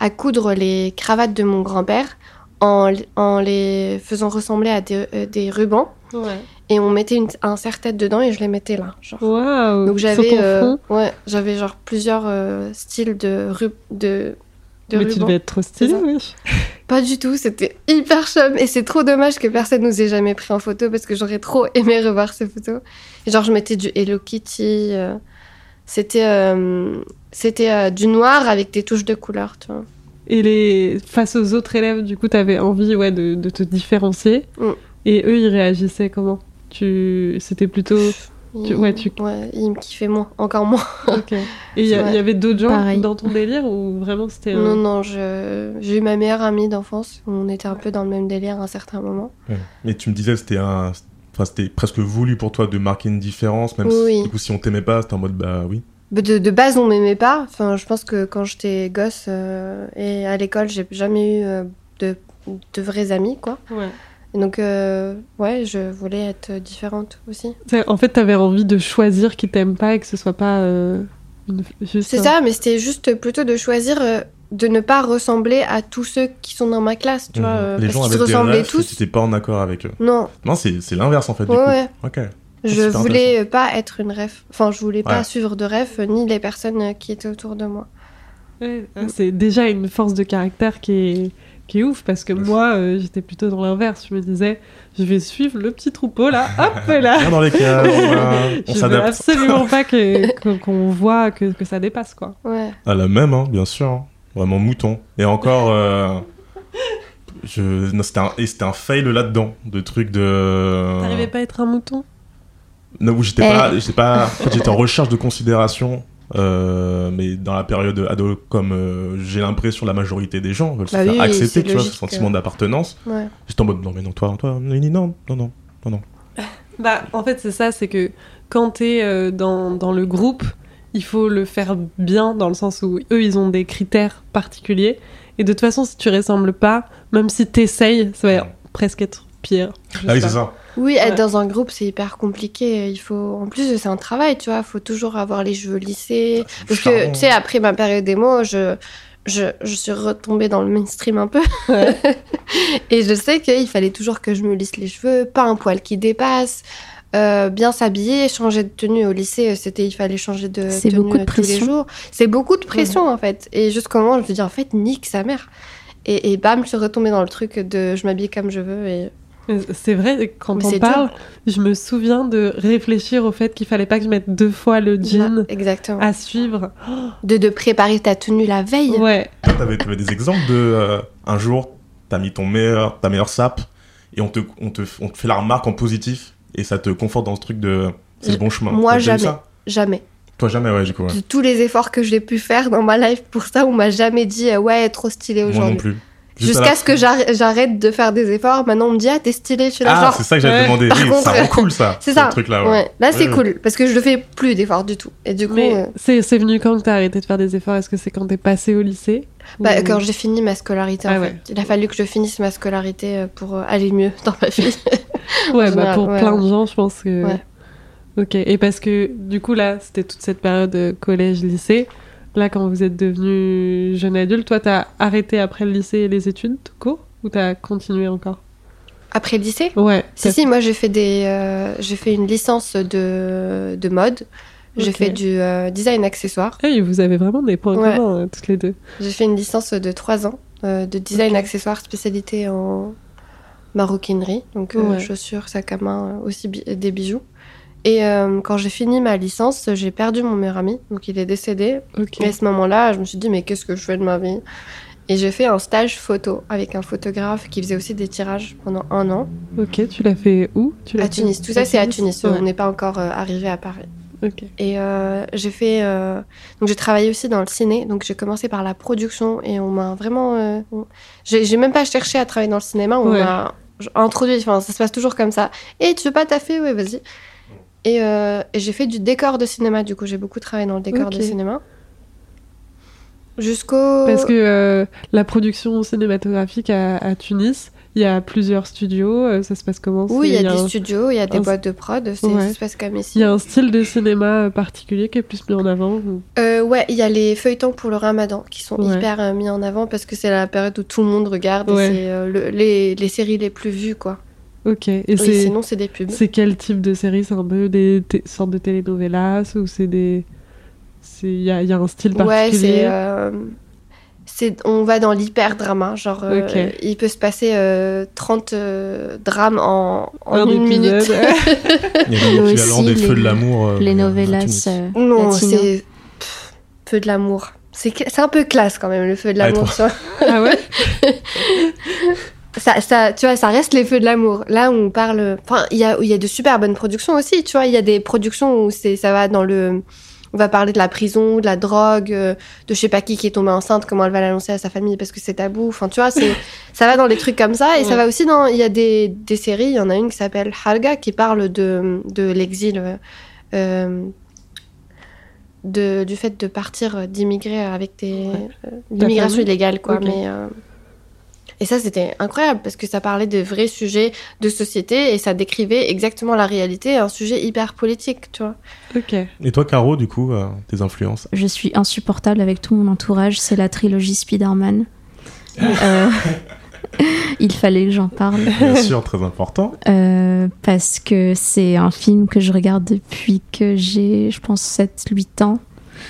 D: à coudre les cravates de mon grand-père en, en les faisant ressembler à des, des rubans.
A: Ouais.
D: Et on mettait une, un serre-tête dedans et je les mettais là. Genre. Donc j'avais euh, ouais, j'avais genre plusieurs euh, styles de, ru- de, de
A: Mais tu devais être trop stylé, oui.
D: Pas du tout, c'était hyper chum et c'est trop dommage que personne nous ait jamais pris en photo parce que j'aurais trop aimé revoir ces photos. Et genre je mettais du Hello Kitty, euh, c'était c'était du noir avec des touches de couleur, tu vois.
A: Et les... face aux autres élèves, du coup, t'avais envie ouais, de, de te différencier.
D: Mm.
A: Et eux, ils réagissaient comment? Tu... C'était plutôt... Tu- ouais, tu-
D: ouais, ils me kiffaient moins, encore moins.
A: Ok. Et il y, a-
D: Ouais.
A: il y avait d'autres gens
C: Pareil.
A: dans ton délire ou vraiment c'était... un-
D: Non non, je j'ai eu ma meilleure amie d'enfance, on était un peu dans le même délire à un certain moment.
B: Ouais. Mais tu me disais que c'était un. Enfin, c'était presque voulu pour toi de marquer une différence, même
D: Oui.
B: si, du coup, si on t'aimait pas, c'était en mode bah oui.
D: Bah, De, de base, on m'aimait pas. Enfin, je pense que quand j'étais gosse euh, et à l'école, j'ai jamais eu euh, de, de vrais amis, quoi.
A: Ouais.
D: Donc, euh, ouais, je voulais être différente aussi.
A: En fait, t'avais envie de choisir qui t'aime pas et que ce soit pas euh, une- juste...
D: C'est
A: un-
D: ça, mais c'était juste plutôt de choisir euh, de ne pas ressembler à tous ceux qui sont dans ma classe, tu vois.
B: Mhm.
D: euh,
B: Les
D: parce
B: gens
D: qu'ils se
B: avaient des
D: ressemblaient tous.
B: tu n'étais pas en accord avec eux.
D: Non,
B: Non, c'est l'inverse en fait, du
D: ouais,
B: coup.
D: ouais.
B: Ok.
D: Je voulais pas être une ref. Enfin, je voulais pas
B: Ouais.
D: suivre de ref, ni les personnes euh, qui étaient autour de moi.
A: Ouais, ah, c'est déjà une force de caractère qui est, qui est ouf parce que moi, euh, j'étais plutôt dans l'inverse. Je me disais, je vais suivre le petit troupeau là, hop là.
B: Dans les cases, on, on
A: je veux
B: s'adapte.
A: absolument pas que- que- qu'on voit que, que ça dépasse quoi.
D: Ouais.
B: À la même, hein, bien sûr. hein. Vraiment mouton. Et encore, euh, je... non, c'était un... et c'était un fail là-dedans, de trucs de.
A: T'arrivais pas à être un mouton?
B: Non, où j'étais
C: Eh.
B: pas, j'étais pas, en fait, j'étais en recherche de considération. Euh, mais dans la période ado, comme euh, j'ai l'impression la majorité des gens veulent se
D: Bah
B: faire accepter,
D: c'est
B: tu vois, ce sentiment d'appartenance.
D: Ouais.
B: J'étais en mode non mais non toi, toi, non non non non non non.
A: Bah, en fait, c'est ça, c'est que quand t'es euh, dans, dans le groupe il faut le faire bien dans le sens où eux, ils ont des critères particuliers. Et de toute façon, si tu ressembles pas, même si t'essayes, ça va presque être pire.
B: Ah oui, c'est ça.
D: Oui, être
A: Ouais.
D: dans un groupe, c'est hyper compliqué. Il faut, en plus, c'est un travail, tu vois. Il faut toujours avoir les cheveux lissés. Parce que, tu sais, après ma période démo, je, je, je suis retombée dans le mainstream un peu.
A: Ouais.
D: Et je sais qu'il fallait toujours que je me lisse les cheveux, pas un poil qui dépasse, euh, bien s'habiller, changer de tenue au lycée. C'était, il fallait changer de
C: C'est
D: tenue
C: beaucoup de
D: tous les
C: pression.
D: jours. C'est beaucoup de pression, en fait. Et jusqu'au moment où je me suis dit, en fait, nique sa mère. Et, et bam, je suis retombée dans le truc de je m'habille comme je veux. Et
A: C'est vrai, quand
D: Mais
A: on parle, je me souviens de réfléchir au fait qu'il fallait pas que je mette deux fois le jean
D: exactement.
A: à suivre.
D: De, de préparer ta tenue la veille.
A: Ouais,
B: Toi, t'avais, t'avais des exemples de euh, un jour, t'as mis ton meilleur, ta meilleure sape et on te, on, te, on te fait la remarque en positif et ça te conforte dans ce truc de c'est le bon chemin.
D: Moi, jamais. Jamais.
B: Toi, jamais, ouais, du coup. ouais.
D: De tous les efforts que j'ai pu faire dans ma life pour ça, on m'a jamais dit euh, ouais, trop stylé
B: Moi non
D: aujourd'hui.
B: plus.
D: Jusqu'à ce que j'arr- j'arrête de faire des efforts. Maintenant, on me dit ah, t'es stylé. Je suis là,
B: Ah,
D: genre.
B: c'est ça que j'avais
A: Ouais.
B: demandé.
D: Par
B: Oui,
D: contre,
B: ça rend cool, ça.
D: C'est
B: ce
D: ça.
B: truc-là, ouais.
D: Ouais. Là, c'est
B: Ouais,
D: cool parce que je ne fais plus d'efforts du tout. Et du coup,
A: mais
D: euh,
A: c'est c'est venu quand que t'as arrêté de faire des efforts? Est-ce que c'est quand t'es passé au lycée?
D: Bah,
A: Ou-
D: quand j'ai fini ma scolarité, en
A: Ah
D: fait, il a fallu que je finisse ma scolarité euh, pour euh, aller mieux dans ma vie.
A: Ouais, bah pour
D: ouais.
A: plein de gens, je pense que.
D: Ouais.
A: Ok, et parce que du coup, là, c'était toute cette période euh, collège-lycée. Là, quand vous êtes devenu jeune adulte, toi, t'as arrêté après le lycée et les études, tout court Ou t'as continué encore
D: Après le lycée?
A: Ouais.
D: Si, si, moi j'ai fait des, euh, j'ai fait une licence de, de mode. J'ai fait du euh, design accessoire.
A: Hey, vous avez vraiment des points
D: Ouais.
A: communs, euh, toutes les deux.
D: J'ai fait une licence de 3 ans euh, de design accessoire spécialité en maroquinerie, donc
A: Ouais.
D: chaussures, sac à main, aussi bi- des bijoux. Et euh, quand j'ai fini ma licence, j'ai perdu mon meilleur ami, donc il est décédé.
A: Ok.
D: Et à ce moment-là, je me suis dit, mais qu'est-ce que je fais de ma vie? Et j'ai fait un stage photo avec un photographe qui faisait aussi des tirages pendant un an
A: Ok, tu l'as fait où? Tu
D: à
A: fait
D: Tunis. Tout ça, c'est à Tunis.
A: Ouais.
D: On n'est pas encore euh, arrivé à Paris.
A: Ok.
D: Et euh, j'ai fait. euh, Donc j'ai travaillé aussi dans le ciné. Donc j'ai commencé par la production et on m'a vraiment. euh, on- J'ai j'ai même pas cherché à travailler dans le cinéma. On
A: Ouais.
D: m'a introduit. Enfin, ça se passe toujours comme ça. Et tu veux pas taffer? Ouais, vas-y. Et, euh, et j'ai fait du décor de cinéma. Du coup, j'ai beaucoup travaillé dans le décor de cinéma. Jusqu'au.
A: Parce que euh, la production cinématographique à, à Tunis, il y a plusieurs studios. euh, ça se passe comment?
D: Oui, il y a des
A: un-
D: studios, il y a des
A: un-
D: boîtes de prod.
A: Ouais.
D: Ça se passe comme ici.
A: Il y a un style de cinéma particulier qui est plus mis en avant ou-
D: Euh, ouais, il y a les feuilletons pour le ramadan qui sont
A: Ouais.
D: hyper mis en avant parce que c'est la période où tout le monde regarde et c'est le- les, les séries les plus vues, quoi.
A: Ok. Et
D: Oui, sinon, c'est des pubs.
A: c'est quel type de série? C'est un peu des sortes de telenovelas ou c'est des. c'est- Il y a, il y a un style
D: Ouais,
A: particulier?
D: c'est. euh, c'est- on va dans l'hyper drama. Genre, euh, il peut se passer euh, 30 euh, drames en, en
A: Un
D: une minute.
A: épisode.
B: Il y a
C: Il y a
B: l'équivalent
C: aussi
B: des feux de l'amour. euh,
C: les euh,
D: non, c'est. pff, Feu de l'amour. C'est un peu classe quand même, le feu de
B: Ah,
D: l'amour. vois.
A: ah ouais?
D: ça, ça, tu vois, ça reste les feux de l'amour. Là, on parle. Enfin, il y a, il y a de super bonnes productions aussi, tu vois. Il y a des productions où c'est, ça va dans le. On va parler de la prison, de la drogue, euh, de je sais pas qui qui est tombée enceinte, comment elle va l'annoncer à sa famille parce que c'est tabou. Enfin, tu vois, c'est, ça va dans des trucs comme ça. Et ça va aussi dans. Il y a des, des séries, il y en a une qui s'appelle Halga qui parle de, de l'exil. euh, de, du fait de partir, euh, d'immigrer avec des.
A: Ouais.
D: euh, d'immigration illégale, quoi. Mais. euh, et ça, c'était incroyable parce que ça parlait de vrais sujets de société et ça décrivait exactement la réalité, un sujet hyper politique, tu vois.
A: Ok.
B: Et toi, Caro, du coup, euh, tes influences?
C: Je suis insupportable avec tout mon entourage, c'est la trilogie Spider-Man. Euh, il fallait que j'en parle.
B: Bien sûr, très important.
C: Euh, parce que c'est un film que je regarde depuis que j'ai, je pense, 7-8 ans.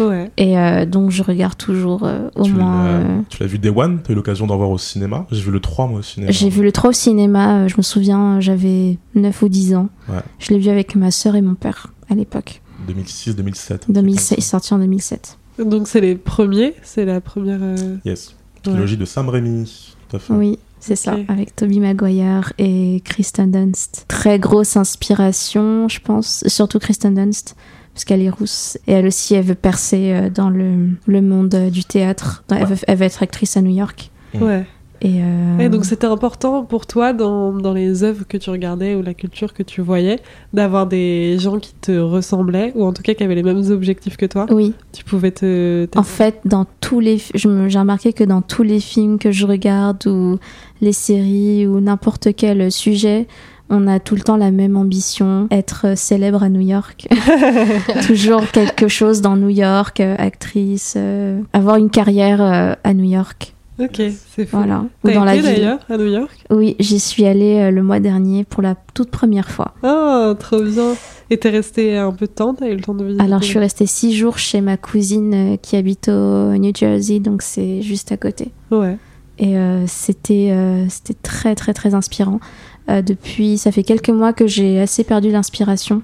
A: Ouais.
C: Et euh, donc je regarde toujours euh, au
B: tu
C: moins...
B: l'as-
C: euh,
B: tu l'as vu Day One? T'as eu l'occasion d'en voir au cinéma? J'ai vu le 3, moi, au cinéma.
C: J'ai vu le 3 au cinéma, je me souviens, j'avais 9 ou 10 ans.
B: Ouais.
C: Je l'ai vu avec ma sœur et mon père à l'époque.
B: 2006-2007.
C: 2007, il est sorti en 2007.
A: Donc c'est les premiers, c'est la première. euh,
B: Yes. Trilogie de Sam Raimi. Tout à fait.
C: Oui, c'est ça, avec Tobey Maguire et Kristen Dunst. Très grosse inspiration, je pense, surtout Kristen Dunst, parce qu'elle est rousse. Et elle aussi, elle veut percer euh, dans le, le monde euh, du théâtre. Elle veut, elle veut être actrice à New York.
B: Mm.
A: Ouais.
C: Et, euh,
A: Et donc c'était important pour toi dans, dans les œuvres que tu regardais ou la culture que tu voyais d'avoir des gens qui te ressemblaient ou en tout cas qui avaient les mêmes objectifs que toi?
C: oui,
A: Tu pouvais te.
C: en fait, dans tous les, j'ai remarqué que dans tous les films que je regarde ou les séries ou n'importe quel sujet, on a tout le temps la même ambition, être célèbre à New York. Toujours quelque chose dans New York, euh, actrice, euh, avoir une carrière euh, à New York.
A: Ok, c'est fou.
C: Voilà. Ou dans la
A: été
C: ville.
A: d'ailleurs à New York?
C: Oui, j'y suis allée euh, le mois dernier pour la toute première fois.
A: Ah, trop bien. Et t'es resté un peu de temps T'as eu le temps de visiter
C: Alors, je suis restée six jours chez ma cousine euh, qui habite au New Jersey, donc c'est juste à côté.
A: Ouais.
C: Et euh, c'était euh, c'était très très très inspirant. Euh, depuis, ça fait quelques mois que j'ai assez perdu l'inspiration.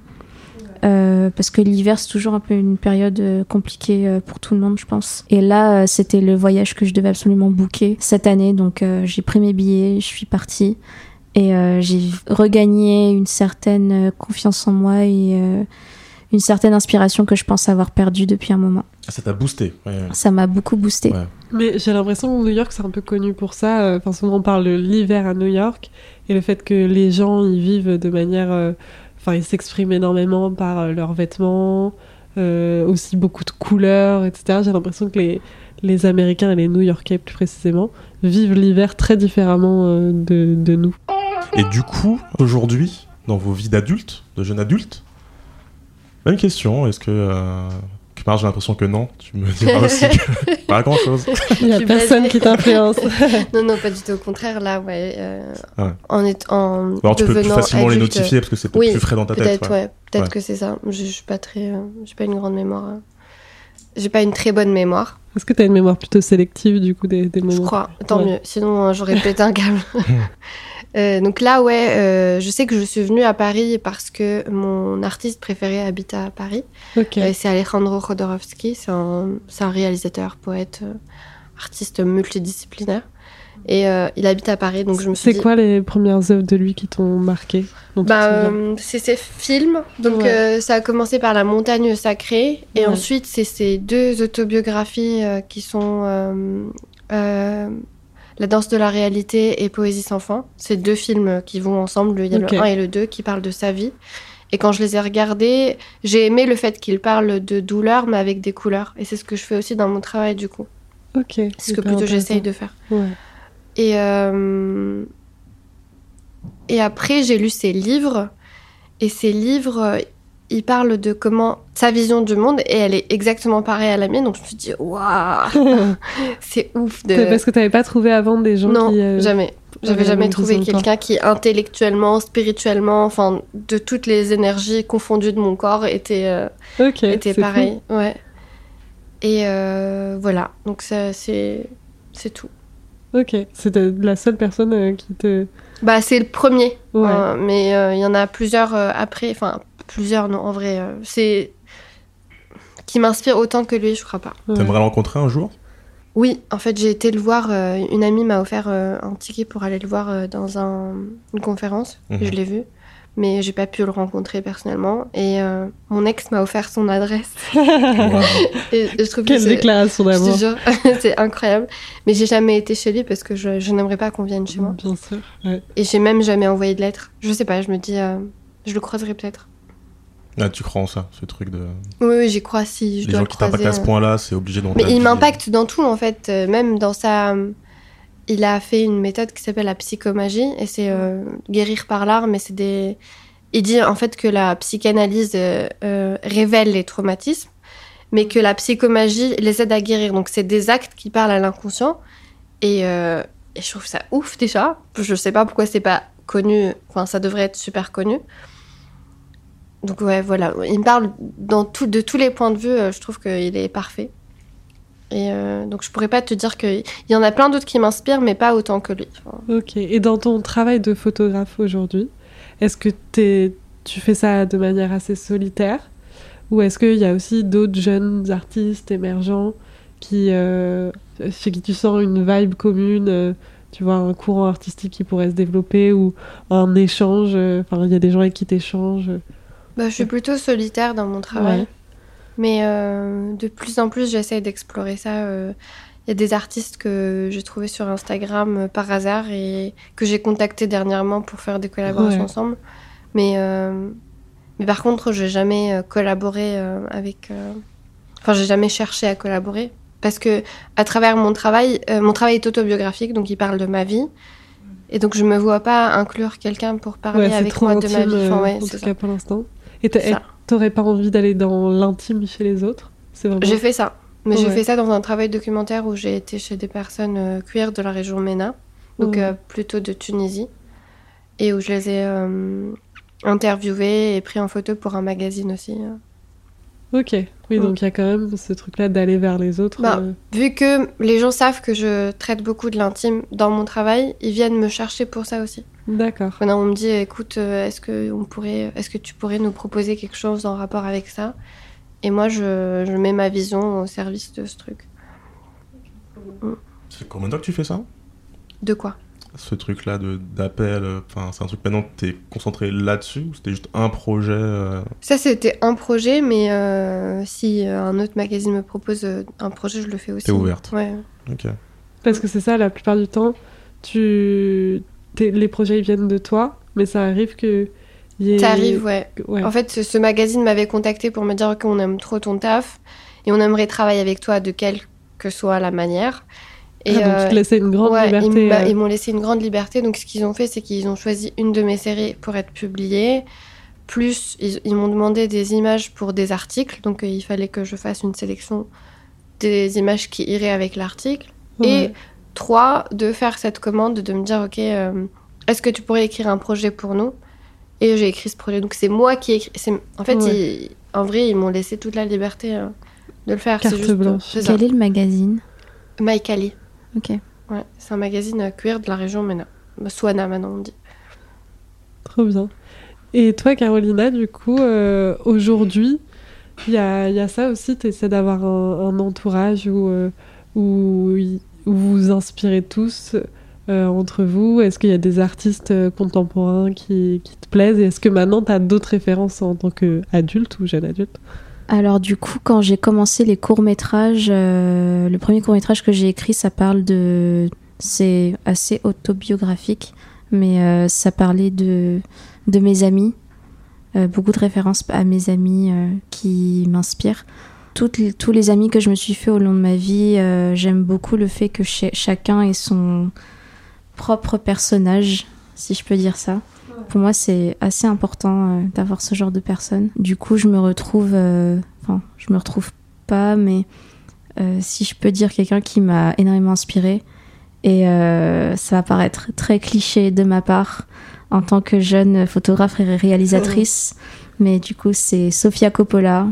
C: Euh, parce que l'hiver, c'est toujours un peu une période euh, compliquée euh, pour tout le monde, je pense. Et là, c'était le voyage que je devais absolument booker cette année. Donc, j'ai pris mes billets, je suis partie. Et j'ai regagné une certaine confiance en moi et une certaine inspiration que je pense avoir perdue depuis un moment.
B: Ah, Ça t'a boosté. ouais, ouais.
C: Ça m'a beaucoup boosté.
B: Ouais.
A: Mais j'ai l'impression que New York, c'est un peu connu pour ça. Euh, Enfin, souvent, on parle de l'hiver à New York et le fait que les gens y vivent de manière. euh, Enfin, ils s'expriment énormément par euh, leurs vêtements, aussi beaucoup de couleurs, etc. J'ai l'impression que les, les Américains et les New-Yorkais, plus précisément, vivent l'hiver très différemment de, de nous.
B: Et du coup, aujourd'hui, dans vos vies d'adultes, de jeunes adultes, même question, est-ce que... Kumar, j'ai l'impression que non, tu me diras aussi que pas grand-chose.
A: Il n'y a personne qui t'influence.
D: Non, non, pas du tout. Au contraire, là, ouais. euh,
B: Ah ouais.
D: En, est, en
B: Alors tu peux plus
D: devenant
B: facilement les notifier parce que c'est peut-être
D: oui,
B: plus frais dans ta tête.
D: Peut-être,
B: ouais.
D: ouais. Peut-être
B: Ouais.
D: que c'est ça. Je, je suis pas très. euh, j'ai pas une grande mémoire. euh. J'ai pas une très bonne mémoire,
A: Est-ce que tu as une mémoire plutôt sélective, du coup, des, des
D: je crois. Tant
A: Ouais.
D: mieux. Sinon, euh, j'aurais pété un câble. Euh, donc là, ouais, euh, je sais que je suis venue à Paris parce que mon artiste préféré habite à Paris.
A: Ok.
D: Euh, c'est Alejandro Jodorowsky. C'est un, réalisateur, poète, artiste multidisciplinaire. Et il habite à Paris, donc je me suis
A: C'est
D: dit...
A: quoi les premières œuvres de lui qui t'ont marqué
D: Bah, c'est ses films. Donc,
A: Ouais.
D: ça a commencé par La montagne sacrée. Et
A: Ouais.
D: ensuite, c'est ses deux autobiographies qui sont La danse de la réalité et Poésie sans fin. C'est deux films qui vont ensemble. Il y a le 1 et le 2 qui parlent de sa vie. Et quand je les ai regardés, j'ai aimé le fait qu'il parle de douleur, mais avec des couleurs. Et c'est ce que je fais aussi dans mon travail, du coup.
A: Ok.
D: C'est ce que plutôt j'essaye de faire.
A: Ouais.
D: Et, euh, et après, j'ai lu ses livres. Et ses livres, il parle de comment sa vision du monde, et elle est exactement pareille à la mienne. Donc je me suis dit, waouh, c'est ouf de.
A: Parce que t'avais pas trouvé avant des gens
D: non,
A: qui. euh,
D: jamais. J'avais jamais trouvé quelqu'un qui, intellectuellement, spirituellement, enfin, de toutes les énergies confondues de mon corps, était, euh, était pareil. Ouais. Et euh, voilà. Donc c'est, c'est tout.
A: Ok. C'était la seule personne euh, qui te.
D: Bah, c'est le premier.
A: Ouais.
D: Euh, mais il y en a plusieurs après. Enfin, plusieurs, non, en vrai. euh, c'est. qui m'inspire autant que lui, je crois pas.
A: Ouais.
B: T'aimerais le rencontrer un jour?
D: Oui, en fait, j'ai été le voir. euh, une amie m'a offert euh, un ticket pour aller le voir euh, dans un- une conférence.
B: Mhm.
D: Je l'ai vu. Mais j'ai pas pu le rencontrer personnellement. Et euh, mon ex m'a offert son adresse.
B: Wow.
D: Et je trouve que
A: Quelle
D: c'est-
A: déclaration
D: Je
A: d'amour.
D: jure, c'est incroyable. Mais j'ai jamais été chez lui parce que je, je n'aimerais pas qu'on vienne chez moi.
A: Bien sûr. Ouais.
D: Et j'ai même jamais envoyé de lettre. Je sais pas, je me dis, euh, je le croiserai peut-être.
B: Ah, tu crois en ça, ce truc de.
D: Oui, oui, j'y crois si je
B: Les
D: dois
B: gens
D: le
B: qui t'impactent à ce
D: euh.
B: point-là, c'est obligé dans
D: Mais il m'impacte dans tout en fait, euh, même dans sa. Il a fait une méthode qui s'appelle la psychomagie et c'est euh, guérir par l'art, mais c'est des. Il dit en fait que la psychanalyse euh, euh, révèle les traumatismes, mais que la psychomagie les aide à guérir. Donc c'est des actes qui parlent à l'inconscient et, euh, et je trouve ça ouf déjà. Je sais pas pourquoi c'est pas connu. Enfin, ça devrait être super connu. Donc ouais, voilà. Il me parle dans tout, de tous les points de vue. euh, Je trouve qu'il est parfait. Et euh, donc je pourrais pas te dire que il y en a plein d'autres qui m'inspirent, mais pas autant que lui.
A: Ok. Et dans ton travail de photographe aujourd'hui, est-ce que tu fais ça de manière assez solitaire? Ou est-ce qu'il y a aussi d'autres jeunes artistes émergents qui, euh, chez qui tu sens une vibe commune, euh, tu vois, un courant artistique qui pourrait se développer ou un échange, enfin il y a des gens avec qui t'échanges.
D: Bah, je suis plutôt solitaire dans mon travail.
A: Ouais.
D: Mais euh, de plus en plus, j'essaye d'explorer ça. euh. Il y a des artistes que j'ai trouvés sur Instagram euh, par hasard et que j'ai contactés dernièrement pour faire des collaborations
A: Ouais.
D: ensemble. Mais, euh, mais par contre, j'ai jamais collaboré avec. euh, Enfin, j'ai jamais cherché à collaborer. Parce que à travers mon travail, euh, mon travail est autobiographique, donc il parle de ma vie. Et donc je me vois pas inclure quelqu'un pour parler
A: Ouais,
D: avec moi de ma vie. Enfin, ouais,
A: en tout cas pour l'instant. Et t'aurais pas envie d'aller dans l'intime chez les autres? C'est vraiment.
D: J'ai fait ça. Mais j'ai fait ça dans un travail documentaire où j'ai été chez des personnes euh, queer de la région MENA, donc
A: Ouais.
D: euh, plutôt de Tunisie, et où je les ai euh, interviewées et pris en photo pour un magazine aussi.
A: Ok. Oui,
D: Mm.
A: donc il y a quand même ce truc-là d'aller vers les autres.
D: Bah,
A: euh,
D: Vu que les gens savent que je traite beaucoup de l'intime dans mon travail, ils viennent me chercher pour ça aussi.
A: D'accord.
D: Maintenant, on me dit, écoute, euh, est-ce que on pourrait, est-ce que tu pourrais nous proposer quelque chose en rapport avec ça? Et moi, je, je mets ma vision au service de ce truc.
B: Fait combien de temps que tu fais ça?
D: De quoi?
B: Ce truc-là de- d'appel, euh, enfin, c'est un truc maintenant, t'es concentré là-dessus ou c'était juste un projet euh,
D: Ça, c'était un projet, mais euh, si un autre magazine me propose un projet, je le fais aussi.
B: T'es ouverte.
D: Ouais.
B: Ok.
A: Parce que c'est ça, la plupart du temps, tu... t'es- les projets ils viennent de toi, mais ça arrive que. y ait-
D: Ça arrive, ouais.
A: Ouais.
D: En fait, ce, ce magazine m'avait contacté pour me dire qu'on aime trop ton taf et on aimerait travailler avec toi de quelle que soit la manière. Et
A: Ah, donc tu
D: euh,
A: te laissais une grande
D: ouais,
A: liberté.
D: ils bah,
A: euh,
D: ils m'ont laissé une grande liberté. Donc, ce qu'ils ont fait, c'est qu'ils ont choisi une de mes séries pour être publiée. Plus, ils, ils m'ont demandé des images pour des articles. Donc, euh, il fallait que je fasse une sélection des images qui iraient avec l'article.
A: ouais.
D: Et trois, de faire cette commande, de me dire, OK, euh, est-ce que tu pourrais écrire un projet pour nous? Et j'ai écrit ce projet. Donc, c'est moi qui ai écrit. En fait,
A: Ouais.
D: ils- en vrai, ils m'ont laissé toute la liberté euh, de le faire.
A: Carte
D: c'est juste,
A: blanche.
C: Quel est le magazine?
D: Mike Ali.
C: Ok.
D: Ouais, c'est un magazine euh, queer de la région MENA. Swana, maintenant, on dit.
A: Trop bien. Et toi, Carolina, du coup, euh, aujourd'hui, il y a, il y a ça aussi, tu essaies d'avoir un, un entourage où, euh, où, vous vous inspirez tous euh, entre vous? Est-ce qu'il y a des artistes contemporains qui, qui te plaisent? Et est-ce que maintenant, tu as d'autres références en tant qu'adulte ou jeune adulte?
C: Alors du coup, quand j'ai commencé les courts-métrages, euh, le premier court-métrage que j'ai écrit, ça parle de... C'est assez autobiographique, mais euh, ça parlait de, de mes amis. Euh, beaucoup de références à mes amis qui m'inspirent. Toutes tous les amis que je me suis fait au long de ma vie, j'aime beaucoup le fait que cha- chacun ait son propre personnage, si je peux dire ça. Pour moi, c'est assez important euh, d'avoir ce genre de personnes. Du coup, je me retrouve, euh, enfin, je me retrouve pas, mais euh, si je peux dire quelqu'un qui m'a énormément inspirée, et ça va paraître très cliché de ma part en tant que jeune photographe et réalisatrice, mais du coup, c'est Sofia Coppola.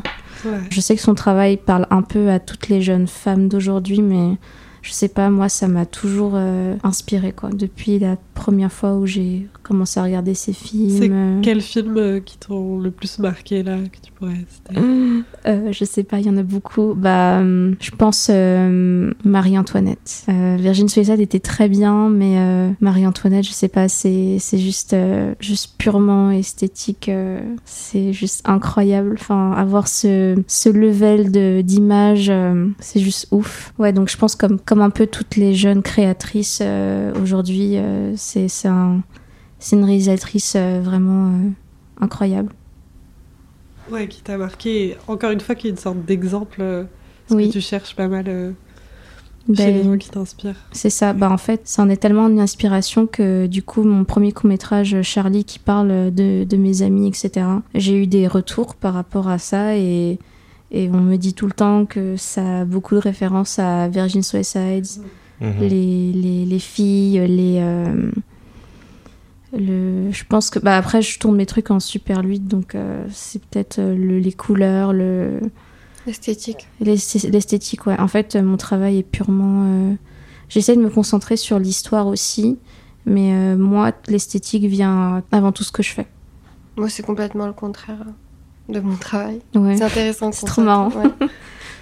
C: Je sais que son travail parle un peu à toutes les jeunes femmes d'aujourd'hui, mais je sais pas, moi, ça m'a toujours euh, inspirée, quoi. Depuis la première fois où j'ai commencé à regarder ses films.
A: C'est
C: euh,
A: Quels films euh, qui t'ont le plus marqué là que tu pourrais citer?
C: Euh, je sais pas, il y en a beaucoup. Bah, hum, je pense euh, Marie-Antoinette. Euh, Virgin Suicide était très bien, mais euh, Marie-Antoinette, je sais pas, c'est c'est juste euh, juste purement esthétique. euh, c'est juste incroyable. Enfin, avoir ce ce level de d'image, euh, c'est juste ouf. Ouais, donc je pense comme comme un peu toutes les jeunes créatrices euh, aujourd'hui, euh, c'est un une réalisatrice euh, vraiment incroyable.
A: Ouais, qui t'a marqué. Encore une fois, qui est une sorte d'exemple.
C: Oui.
A: que tu cherches pas mal chez
C: Ben,
A: les gens qui t'inspirent.
C: C'est ça. Bah, en fait, ça en est tellement une inspiration que du coup, mon premier court-métrage, Charlie, qui parle de, de mes amis, etc., j'ai eu des retours par rapport à ça et, et on me dit tout le temps que ça a beaucoup de références à Virgin Suicides,
B: Mhm.
C: les, les, les filles, les. euh, le, je pense que. Bah, après, je tourne mes trucs en super 8, donc euh, c'est peut-être euh, le- les couleurs, le.
D: Esthétique.
C: L'esth- L'esthétique, ouais. En fait, mon travail est purement. euh, J'essaie de me concentrer sur l'histoire aussi, mais euh, moi, l'esthétique vient avant tout ce que je fais.
D: Moi, c'est complètement le contraire de mon travail.
C: Ouais.
D: C'est intéressant.
C: C'est trop marrant.
D: ouais.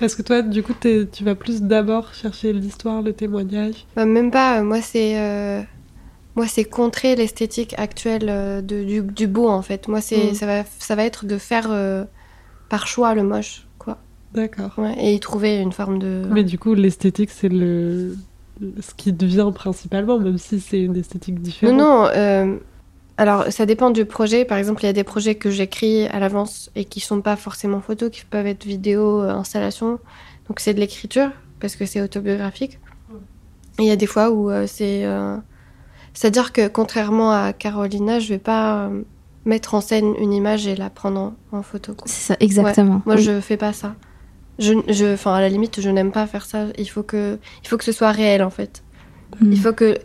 A: Parce que toi, du coup, tu vas plus d'abord chercher l'histoire, le témoignage.
D: Bah, même pas. euh, Moi, c'est. euh, Moi, c'est contrer l'esthétique actuelle euh, de, du, du beau, en fait. Moi, c'est
A: Mm.
D: ça, va, ça va être de faire euh, par choix le moche, quoi.
A: D'accord.
D: Ouais, et y trouver une forme de.
A: Mais du coup, l'esthétique, c'est le ce qui devient principalement, même si c'est une esthétique différente.
D: Non, non. euh, Alors, ça dépend du projet. Par exemple, il y a des projets que j'écris à l'avance et qui sont pas forcément photos, qui peuvent être vidéo, euh, installation. Donc, c'est de l'écriture parce que c'est autobiographique. Et il y a des fois où euh, c'est. euh, C'est-à-dire que contrairement à Carolina, je vais pas euh, mettre en scène une image et la prendre en, en photo.
C: C'est ça, exactement.
D: Moi,
C: Oui.
D: je fais pas ça. Je, je, enfin, à la limite, je n'aime pas faire ça. Il faut que, il faut que ce soit réel, en fait.
C: Mm.
D: Il faut que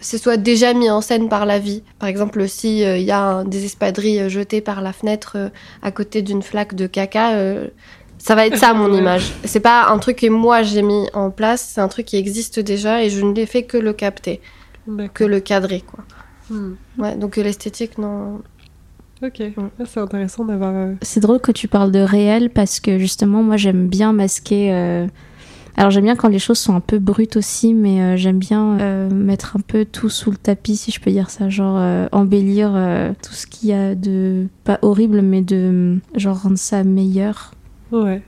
D: ce soit déjà mis en scène par la vie. Par exemple, si euh, il y a un- des espadrilles euh, jetées par la fenêtre euh, à côté d'une flaque de caca, euh, ça va être ça mon image. C'est pas un truc que moi j'ai mis en place, c'est un truc qui existe déjà et je ne l'ai fait que le capter, que le cadrer, quoi.
A: Hmm.
D: Ouais, donc l'esthétique, non.
A: Ok,
D: Mm.
A: Ah, c'est intéressant d'avoir.
C: C'est drôle que tu parles de réel parce que justement, moi, j'aime bien masquer. euh, Alors, j'aime bien quand les choses sont un peu brutes aussi, mais euh, j'aime bien euh, mettre un peu tout sous le tapis, si je peux dire ça. Genre, euh, embellir euh, tout ce qu'il y a de. Pas horrible, mais de. Genre, rendre ça meilleur.
A: Ouais.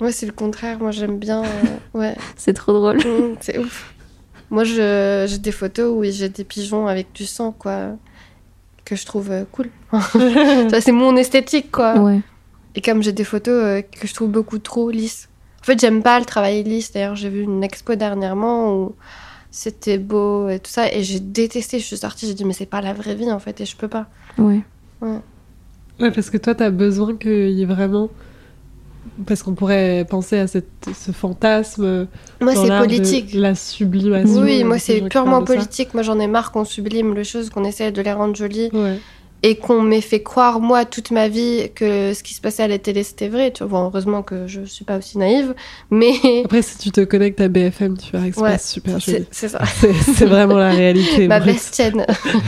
D: Ouais, c'est le contraire. Moi, j'aime bien. euh, ouais.
C: C'est trop drôle.
D: Mm, c'est ouf. Moi, je- j'ai des photos où j'ai des pigeons avec du sang, quoi, que je trouve euh, cool. Ça, c'est mon esthétique, quoi.
C: Ouais.
D: Et comme j'ai des photos euh, que je trouve beaucoup trop lisses. En fait, j'aime pas le travail lisse. D'ailleurs, j'ai vu une expo dernièrement où c'était beau et tout ça, et j'ai détesté. Je suis sortie, j'ai dit, mais c'est pas la vraie vie, en fait, et je peux pas.
C: Ouais.
A: Ouais, parce que toi, t'as besoin qu'il y ait vraiment. Parce qu'on pourrait penser à cette, ce fantasme.
D: Moi, c'est
A: de
D: politique.
A: La sublimation.
D: Oui, moi, c'est purement politique. Moi, j'en ai marre qu'on sublime les choses, qu'on essaie de les rendre jolies.
A: Ouais.
D: Et qu'on m'ait fait croire moi toute ma vie que ce qui se passait à la télé c'était vrai. Tu vois heureusement que je suis pas aussi naïve mais
A: Après, si tu te connectes à BFM, tu verras que
D: Ouais,
A: super joli.
D: c'est ça.
A: C'est vraiment la réalité.
D: ma best chaîne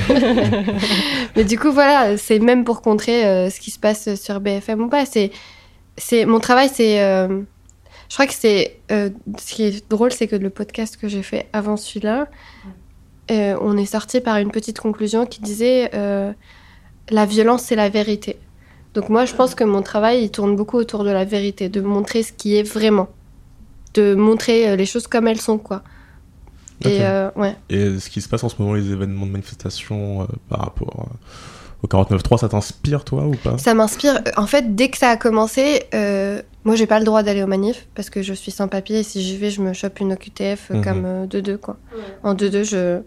D: mais du coup voilà c'est même pour contrer euh, ce qui se passe sur BFM ou pas. C'est c'est mon travail c'est euh, je crois que c'est euh, ce qui est drôle c'est que le podcast que j'ai fait avant celui-là on est sorti par une petite conclusion qui disait la violence c'est la vérité donc moi je pense que mon travail il tourne beaucoup autour de la vérité de montrer ce qui est vraiment de montrer euh, les choses comme elles sont quoi et euh, ouais
B: Et ce qui se passe en ce moment, les événements de manifestation euh, par rapport au 49.3, ça t'inspire toi ou pas?
D: Ça m'inspire. En fait, dès que ça a commencé, euh, moi, j'ai pas le droit d'aller aux manifs parce que je suis sans papier. Et si j'y vais, je me chope une OQTF
B: Mhm.
D: comme euh, 2-2, quoi. En 2-2, je,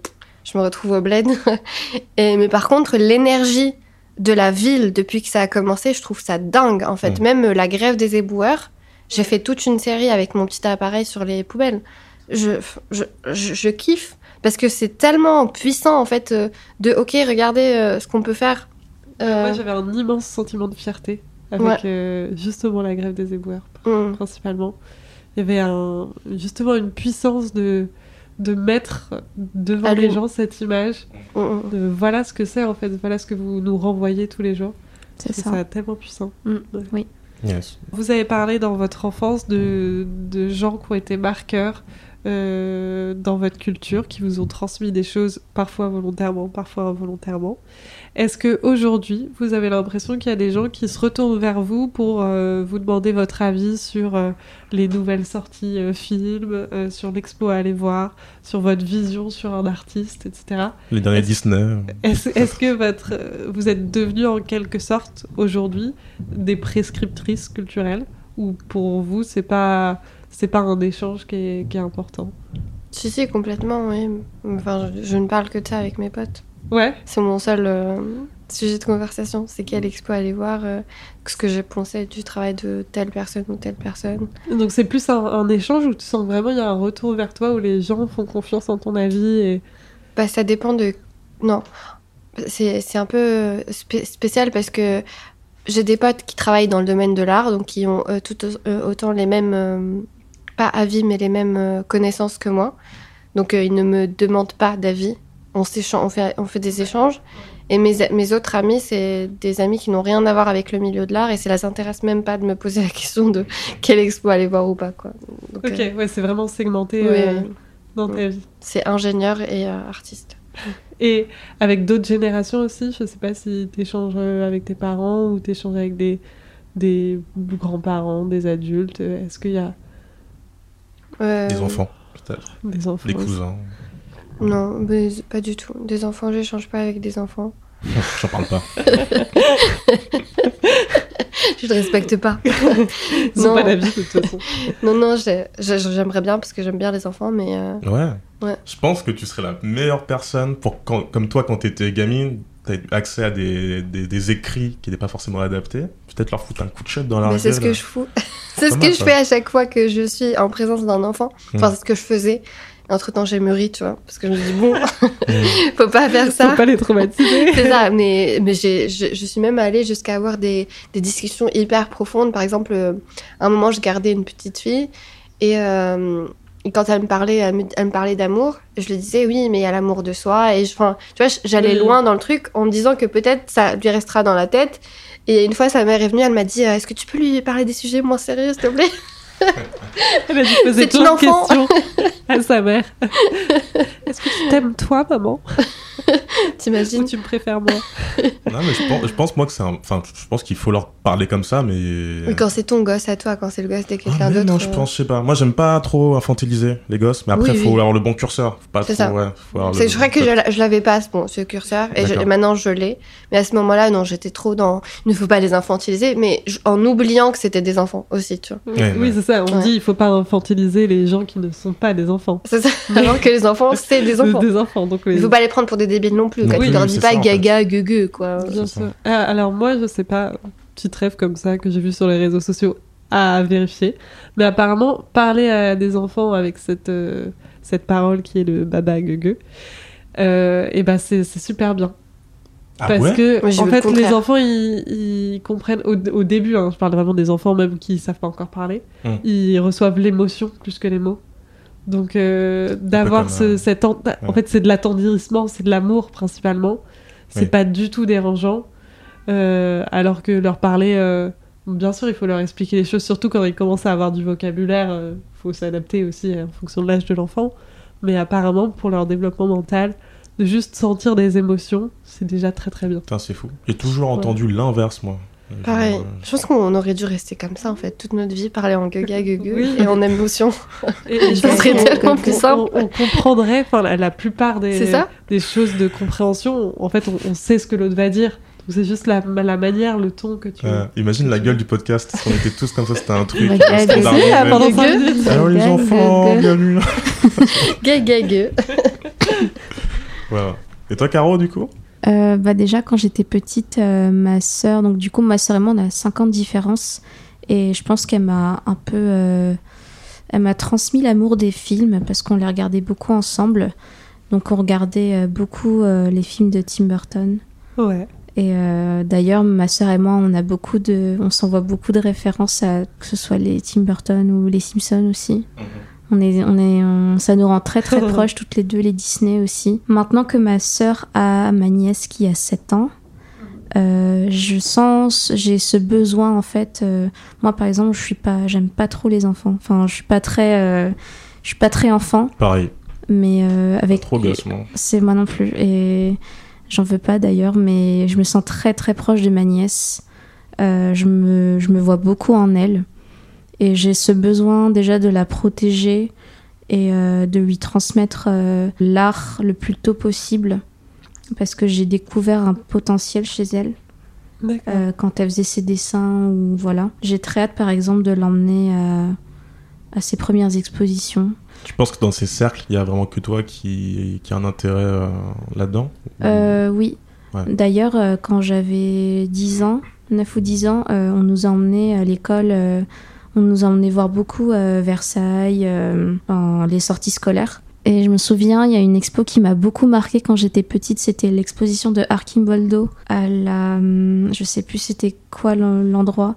D: je me retrouve au bled. Et, mais par contre, l'énergie de la ville depuis que ça a commencé, je trouve ça dingue, en fait.
B: Mhm.
D: Même euh, la grève des éboueurs, j'ai fait toute une série avec mon petit appareil sur les poubelles. Je, je, je, je kiffe parce que c'est tellement puissant, en fait, euh, de OK, regardez euh, ce qu'on peut faire. Euh,
A: Moi, j'avais un immense sentiment de fierté avec
D: Ouais.
A: euh, justement la grève des éboueurs,
D: mm.
A: principalement. Il y avait un, justement une puissance de, de mettre devant les
D: oui.
A: gens cette image.
D: Mm, mm.
A: De voilà ce que c'est en fait, voilà ce que vous nous renvoyez tous les jours.
C: C'est ça.
A: ça tellement puissant.
B: Yes.
A: Vous avez parlé dans votre enfance de, de gens qui ont été marqueurs euh, dans votre culture, qui vous ont transmis des choses parfois volontairement, parfois involontairement. Est-ce que aujourd'hui, vous avez l'impression qu'il y a des gens qui se retournent vers vous pour euh, vous demander votre avis sur euh, les nouvelles sorties films, sur l'expo à aller voir, sur votre vision sur un artiste, etc.
B: Les derniers
A: Est-ce-
B: Disney.
A: Est-ce que votre, vous êtes devenu en quelque sorte aujourd'hui des prescriptrices culturelles? Ou pour vous c'est pas c'est pas un échange qui est, qui est important
D: Si, si, complètement, oui. Enfin, je, je ne parle que de ça avec mes potes.
A: Ouais.
D: C'est mon seul euh, sujet de conversation. C'est quelle expo aller voir, euh, ce que j'ai pensé du travail de telle personne ou telle personne.
A: Donc c'est plus un, un échange où tu sens vraiment il y a un retour vers toi où les gens font confiance en ton avis et
D: Bah, ça dépend de. Non. C'est un peu spé- spécial parce que j'ai des potes qui travaillent dans le domaine de l'art, donc qui ont euh, tout au- euh, autant les mêmes. Pas avis, mais les mêmes euh, connaissances que moi. Donc euh, ils ne me demandent pas d'avis. On, s'échange- on, fait, on fait des échanges. Et mes, mes autres amis, c'est des amis qui n'ont rien à voir avec le milieu de l'art et ça les intéresse même pas de me poser la question de quelle expo aller voir ou pas. Quoi. Donc,
A: ok
D: euh,
A: ouais c'est vraiment segmenté
D: oui,
A: euh,
D: oui.
A: dans ta vie
D: c'est ingénieur et artiste.
A: et avec d'autres générations aussi je sais pas si t'échanges euh, avec tes parents ou t'échanges avec des des grands-parents, des adultes Est-ce qu'il y a
B: Des enfants, peut-être.
A: des enfants
B: Des
A: aussi
B: cousins.
D: Non, mais pas du tout. Des enfants, j'échange pas avec des enfants.
B: J'en parle pas.
D: Je ne respecte pas.
A: Ils
D: Non.
A: pas d'avis de toute façon.
D: Non, non, j'ai- j'ai- j'aimerais bien parce que j'aime bien les enfants, mais euh,
B: Ouais.
D: Ouais.
B: Je pense que tu serais la meilleure personne pour quand, comme toi quand t'étais gamine, t'as eu accès à des, des, des écrits qui n'étaient pas forcément adaptés. Peut-être leur foutre un coup de shot dans la
D: mais c'est ce que je fous. c'est ce que je fais à chaque fois que je suis en présence d'un enfant. Enfin,
B: Mm.
D: c'est ce que je faisais. Entre temps, j'ai mûri, tu vois, parce que je me dis bon,
B: Mm.
D: faut pas faire ça.
A: Faut pas les traumatiser.
D: C'est ça, mais, mais j'ai, je, je suis même allée jusqu'à avoir des, des discussions hyper profondes. Par exemple, euh, à un moment, je gardais une petite fille et, euh, et quand elle me parlait, elle me, elle me parlait d'amour, je lui disais oui, mais il y a l'amour de soi. Et je, enfin, tu vois, j'allais
A: Oui.
D: loin dans le truc en me disant que peut-être ça lui restera dans la tête. Et une fois, sa mère est venue, elle m'a dit euh, Est-ce que tu peux lui parler des sujets moins sérieux, s'il te plaît?
A: Elle a dû poser
D: C'est
A: plein
D: une
A: de
D: enfant.
A: questions à sa mère. Est-ce que tu t'aimes toi, maman? Ou
D: T'imagines
A: tu me préfères moi
B: Non, mais je pense, je pense moi que c'est un... Enfin, je pense qu'il faut leur parler comme ça, mais...
D: Quand c'est ton gosse à toi, quand c'est le gosse de
B: Ah,
D: quelqu'un
B: mais
D: d'autre.
B: non, je
D: euh,
B: pense, je sais pas. Moi, j'aime pas trop infantiliser les gosses, mais après,
D: Oui,
B: faut
D: oui.
B: avoir le bon curseur. Faut pas
D: C'est
B: trop,
D: ça.
B: ouais, faut avoir
D: C'est-
B: le-
D: Je crois que je, l'a- je l'avais pas, bon, ce curseur, et, je-
B: D'accord.
D: et maintenant je l'ai. Mais à ce moment-là, non, j'étais trop dans. Il ne faut pas les infantiliser, mais en oubliant que c'était des enfants aussi, tu vois.
B: Ouais,
A: Oui,
B: ouais.
A: c'est ça. On
D: Ouais.
A: dit il faut pas infantiliser les gens qui ne sont pas des enfants.
D: C'est ça. Alors que les enfants, c'est des enfants.
A: Des enfants, donc oui.
D: Il faut pas les prendre pour des débiles non plus.
B: Non
D: Quoi.
B: plus,
D: tu leur
B: oui,
D: dis pas
B: ça, en fait.
D: gaga, gueugue, quoi.
A: Bien sûr. Ah, alors moi, je sais pas, petit rêve comme ça que j'ai vu sur les réseaux sociaux à vérifier. Mais apparemment, parler à des enfants avec cette, euh, cette parole qui est le baba gueugue, euh, et ben c'est super bien.
B: Ah
A: Parce
B: ouais
A: que,
D: Moi,
A: en
D: le
A: fait, les enfants, ils, ils comprennent au, au début, hein, je parle vraiment des enfants même qui savent pas encore parler,
B: Mm.
A: ils reçoivent l'émotion plus que les mots. Donc, euh, d'avoir ce,
B: euh,
A: cet. en- En fait, c'est de l'attendrissement, c'est de l'amour principalement. C'est
B: Oui.
A: pas du tout dérangeant. Euh, alors que leur parler. euh, Bien sûr, il faut leur expliquer les choses, surtout quand ils commencent à avoir du vocabulaire. Il faut s'adapter aussi en fonction de l'âge de l'enfant. Mais apparemment, pour leur développement mental, de juste sentir des émotions, c'est déjà très très bien.
B: Putain, c'est fou. J'ai toujours
A: Ouais.
B: entendu l'inverse, moi.
D: Pareil.
B: Genre, euh,
D: Je pense qu'on aurait dû rester comme ça, en fait, toute notre vie, parler en gaga, gueugue
A: Oui.
D: et en émotion.
A: Et,
D: Ça serait
A: on-
D: tellement
A: on-
D: plus simple.
A: On, on comprendrait enfin, la, la plupart des,
D: ça?
A: des choses de compréhension. En fait, on, on sait ce que l'autre va dire. Donc c'est juste la, la manière, le ton que tu.
B: euh, imagine la gueule du podcast. si on était tous comme ça, c'était un truc. Euh.
A: Ah,
B: Mais-
A: pendant
D: Gueugue.
A: 5 minutes.
B: Alors les enfants, bienvenue.
D: Gaga, gueugue.
B: Voilà. Et toi, Caro, du coup?
C: Euh, bah déjà, quand j'étais petite, euh, ma sœur, donc du coup, ma sœur et moi, on a 5 ans de différence. Et je pense qu'elle m'a un peu. euh, elle m'a transmis l'amour des films parce qu'on les regardait beaucoup ensemble. Donc, on regardait beaucoup euh, les films de Tim Burton.
A: Ouais.
C: Et euh, d'ailleurs, ma sœur et moi, on a beaucoup de, on s'envoie beaucoup de références à que ce soit les Tim Burton ou les Simpsons aussi. On est, on est, on- ça nous rend très très proches toutes les deux, les Disney aussi. Maintenant que ma sœur a ma nièce qui a 7 ans, euh, je sens, j'ai ce besoin en fait. euh, moi, par exemple, je suis pas, j'aime pas trop les enfants. Enfin, je suis pas très, euh, je suis pas très enfant,
B: Pareil.
C: mais euh, avec
B: Trop gosse, moi.
C: c'est moi non plus. Et j'en veux pas d'ailleurs, mais je me sens très très proche de ma nièce. Euh, je, me, je me vois beaucoup en elle. Et j'ai ce besoin déjà de la protéger et euh, de lui transmettre euh, l'art le plus tôt possible. Parce que j'ai découvert un potentiel chez elle
A: D'accord.
C: euh, quand elle faisait ses dessins ou voilà. J'ai très hâte par exemple de l'emmener à, à ses premières expositions.
B: Tu penses que dans ces cercles, il y a vraiment que toi qui, qui a un intérêt euh, là-dedans
C: Euh, oui.
B: Ouais.
C: D'ailleurs, euh, quand j'avais 10 ans, 9 ou 10 ans, euh, on nous a emmenés à l'école, euh, on nous a emmenés voir beaucoup euh, Versailles, euh, en- les sorties scolaires. Et je me souviens, il y a une expo qui m'a beaucoup marqué quand j'étais petite, c'était l'exposition de Archimboldo à la... hum, Je sais plus c'était quoi l'en- l'endroit.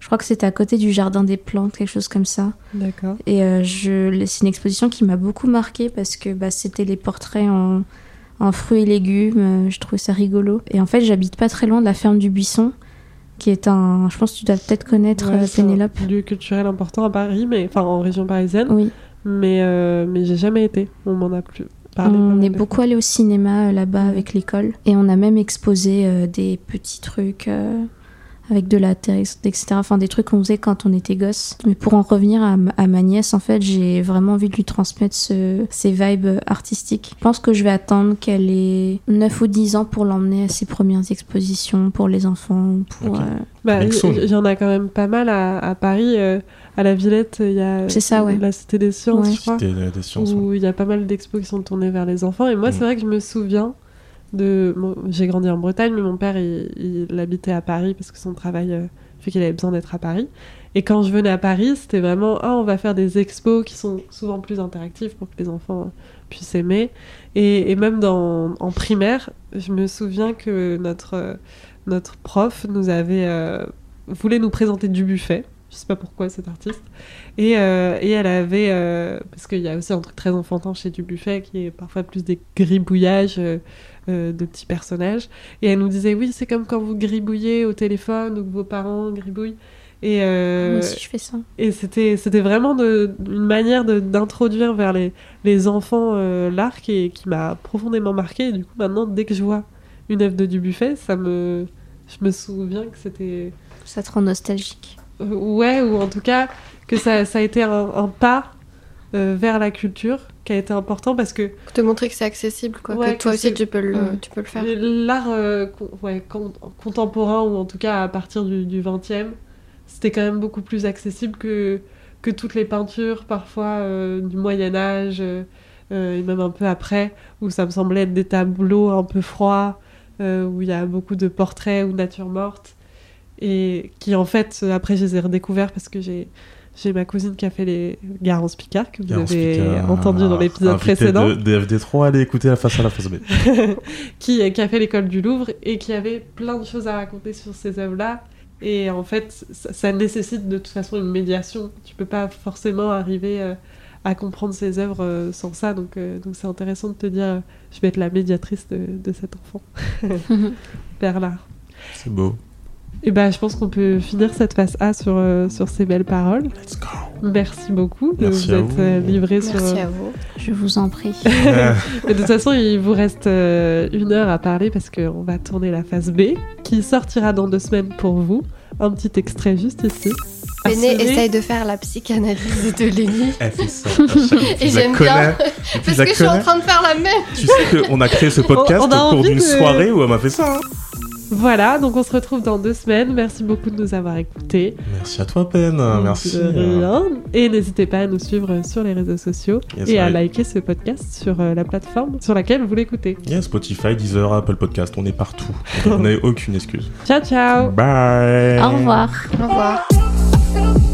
C: Je crois que c'était à côté du jardin des plantes, quelque chose comme ça.
A: D'accord.
C: Et euh, je, c'est une exposition qui m'a beaucoup marqué parce que bah, c'était les portraits en, en fruits et légumes. euh, je trouvais ça rigolo. Et en fait, j'habite pas très loin de la ferme du Buisson, qui est un. Je pense que tu dois peut-être connaître
A: Ouais,
C: euh,
A: c'est un
C: Pénélope.
A: lieu culturel important à Paris, mais enfin en région parisienne.
C: Oui,
A: Mais, euh, mais j'ai jamais été. On m'en a plus parlé.
C: on est beaucoup allé au cinéma euh, là-bas avec l'école. Et on a même exposé euh, des petits trucs. Avec de la terre, etc. Enfin, des trucs qu'on faisait quand on était gosse. Mais pour en revenir à, ma- à ma nièce, en fait, j'ai vraiment envie de lui transmettre ce- ces vibes artistiques. Je pense que je vais attendre qu'elle ait 9 ou 10 ans pour l'emmener à ses premières expositions pour les enfants. Pour, euh,
A: Bah, il y, en a quand même pas mal à, à Paris. euh, à la Villette, il y a
C: C'est ça, ouais.
A: la Cité des Sciences,
C: Ouais.
A: je crois.
B: C'était des sciences.
A: où il y a pas mal d'expos qui sont tournées vers les enfants. Et moi,
B: Mm.
A: c'est vrai que je me souviens J'ai grandi en Bretagne, mais mon père, il, habitait à Paris parce que son travail euh, fait qu'il avait besoin d'être à Paris. Et quand je venais à Paris, c'était vraiment ah, on va faire des expos qui sont souvent plus interactives pour que les enfants euh, puissent aimer. Et, même dans, en primaire, je me souviens que notre, euh, notre prof nous avait. euh, voulait nous présenter du buffet. Je sais pas pourquoi cet artiste. Et, et elle avait, parce qu'il y a aussi un truc très enfantin chez du buffet qui est parfois plus des gribouillages euh, de petits personnages. Et elle nous disait oui, c'est comme quand vous gribouillez au téléphone ou que vos parents gribouillent. Et, euh,
C: Moi aussi, je fais ça.
A: et c'était c'était vraiment de, une manière d'introduire vers les, les enfants euh, l'art qui, qui m'a profondément marqué. Et du coup, maintenant, dès que je vois une œuvre de Dubuffet, ça me, je me souviens que c'était
C: Ça te rend nostalgique.
A: euh, ouais, ou en tout cas que ça, ça a été un, un pas vers la culture qui a été important parce que
D: Pour te montrer que c'est accessible, quoi.
A: Ouais,
D: que toi
A: que
D: aussi, tu peux, le, tu peux le faire.
A: l'art euh, ouais, contemporain, ou en tout cas à partir du, du 20e, c'était quand même beaucoup plus accessible que, que toutes les peintures, parfois euh, du Moyen-Âge, euh, euh, et même un peu après, où ça me semblait être des tableaux un peu froids, où il y a beaucoup de portraits ou nature morte, et qui en fait, après, je les ai redécouverts parce que j'ai. J'ai ma cousine qui a fait les Garance Picard, que vous
B: Garance
A: avez
B: Picard,
A: entendu dans l'épisode précédent.
B: De, DFD3, allez écouter la face à la face B.
A: qui, qui a fait l'école du Louvre et qui avait plein de choses à raconter sur ces œuvres-là. Et en fait, ça, ça nécessite de toute façon une médiation. Tu peux pas forcément arriver euh, à comprendre ces œuvres euh, sans ça. Donc, euh, donc c'est intéressant de te dire, je vais être la médiatrice de, de cet enfant vers l'art.
B: C'est beau.
A: Et ben, je pense qu'on peut finir cette phase A sur, euh, sur ces belles paroles.
B: Let's go.
A: Merci beaucoup de
B: Merci
A: vous
B: à
A: être
B: vous.
A: euh, livré sur.
D: Merci
A: euh,
D: à vous.
C: Je vous en prie.
A: De toute façon, il vous reste euh, une heure à parler parce qu'on va tourner la phase B qui sortira dans deux semaines pour vous. Un petit extrait juste ici. Assuré-
D: essaye de faire la psychanalyse de Lenny.
B: Elle fait ça.
D: Et j'aime bien. Parce que je suis en train de faire la même.
B: Tu sais qu'on a créé ce podcast
A: On- on a
B: pour
A: envie
B: une
A: de-
B: soirée où elle m'a fait ça. hein.
A: Voilà, donc on se retrouve dans deux semaines. Merci beaucoup de nous avoir écoutés.
B: Merci à toi, Ben. Merci.
A: De rien. Et n'hésitez pas à nous suivre sur les réseaux sociaux
B: Yes,
A: et à liker ce podcast sur euh, la plateforme sur laquelle vous l'écoutez.
B: Yeah, Spotify, Deezer, Apple Podcast, on est partout. Vous n'avez aucune excuse.
A: Ciao, ciao
B: Bye.
C: Au revoir.
D: Au revoir.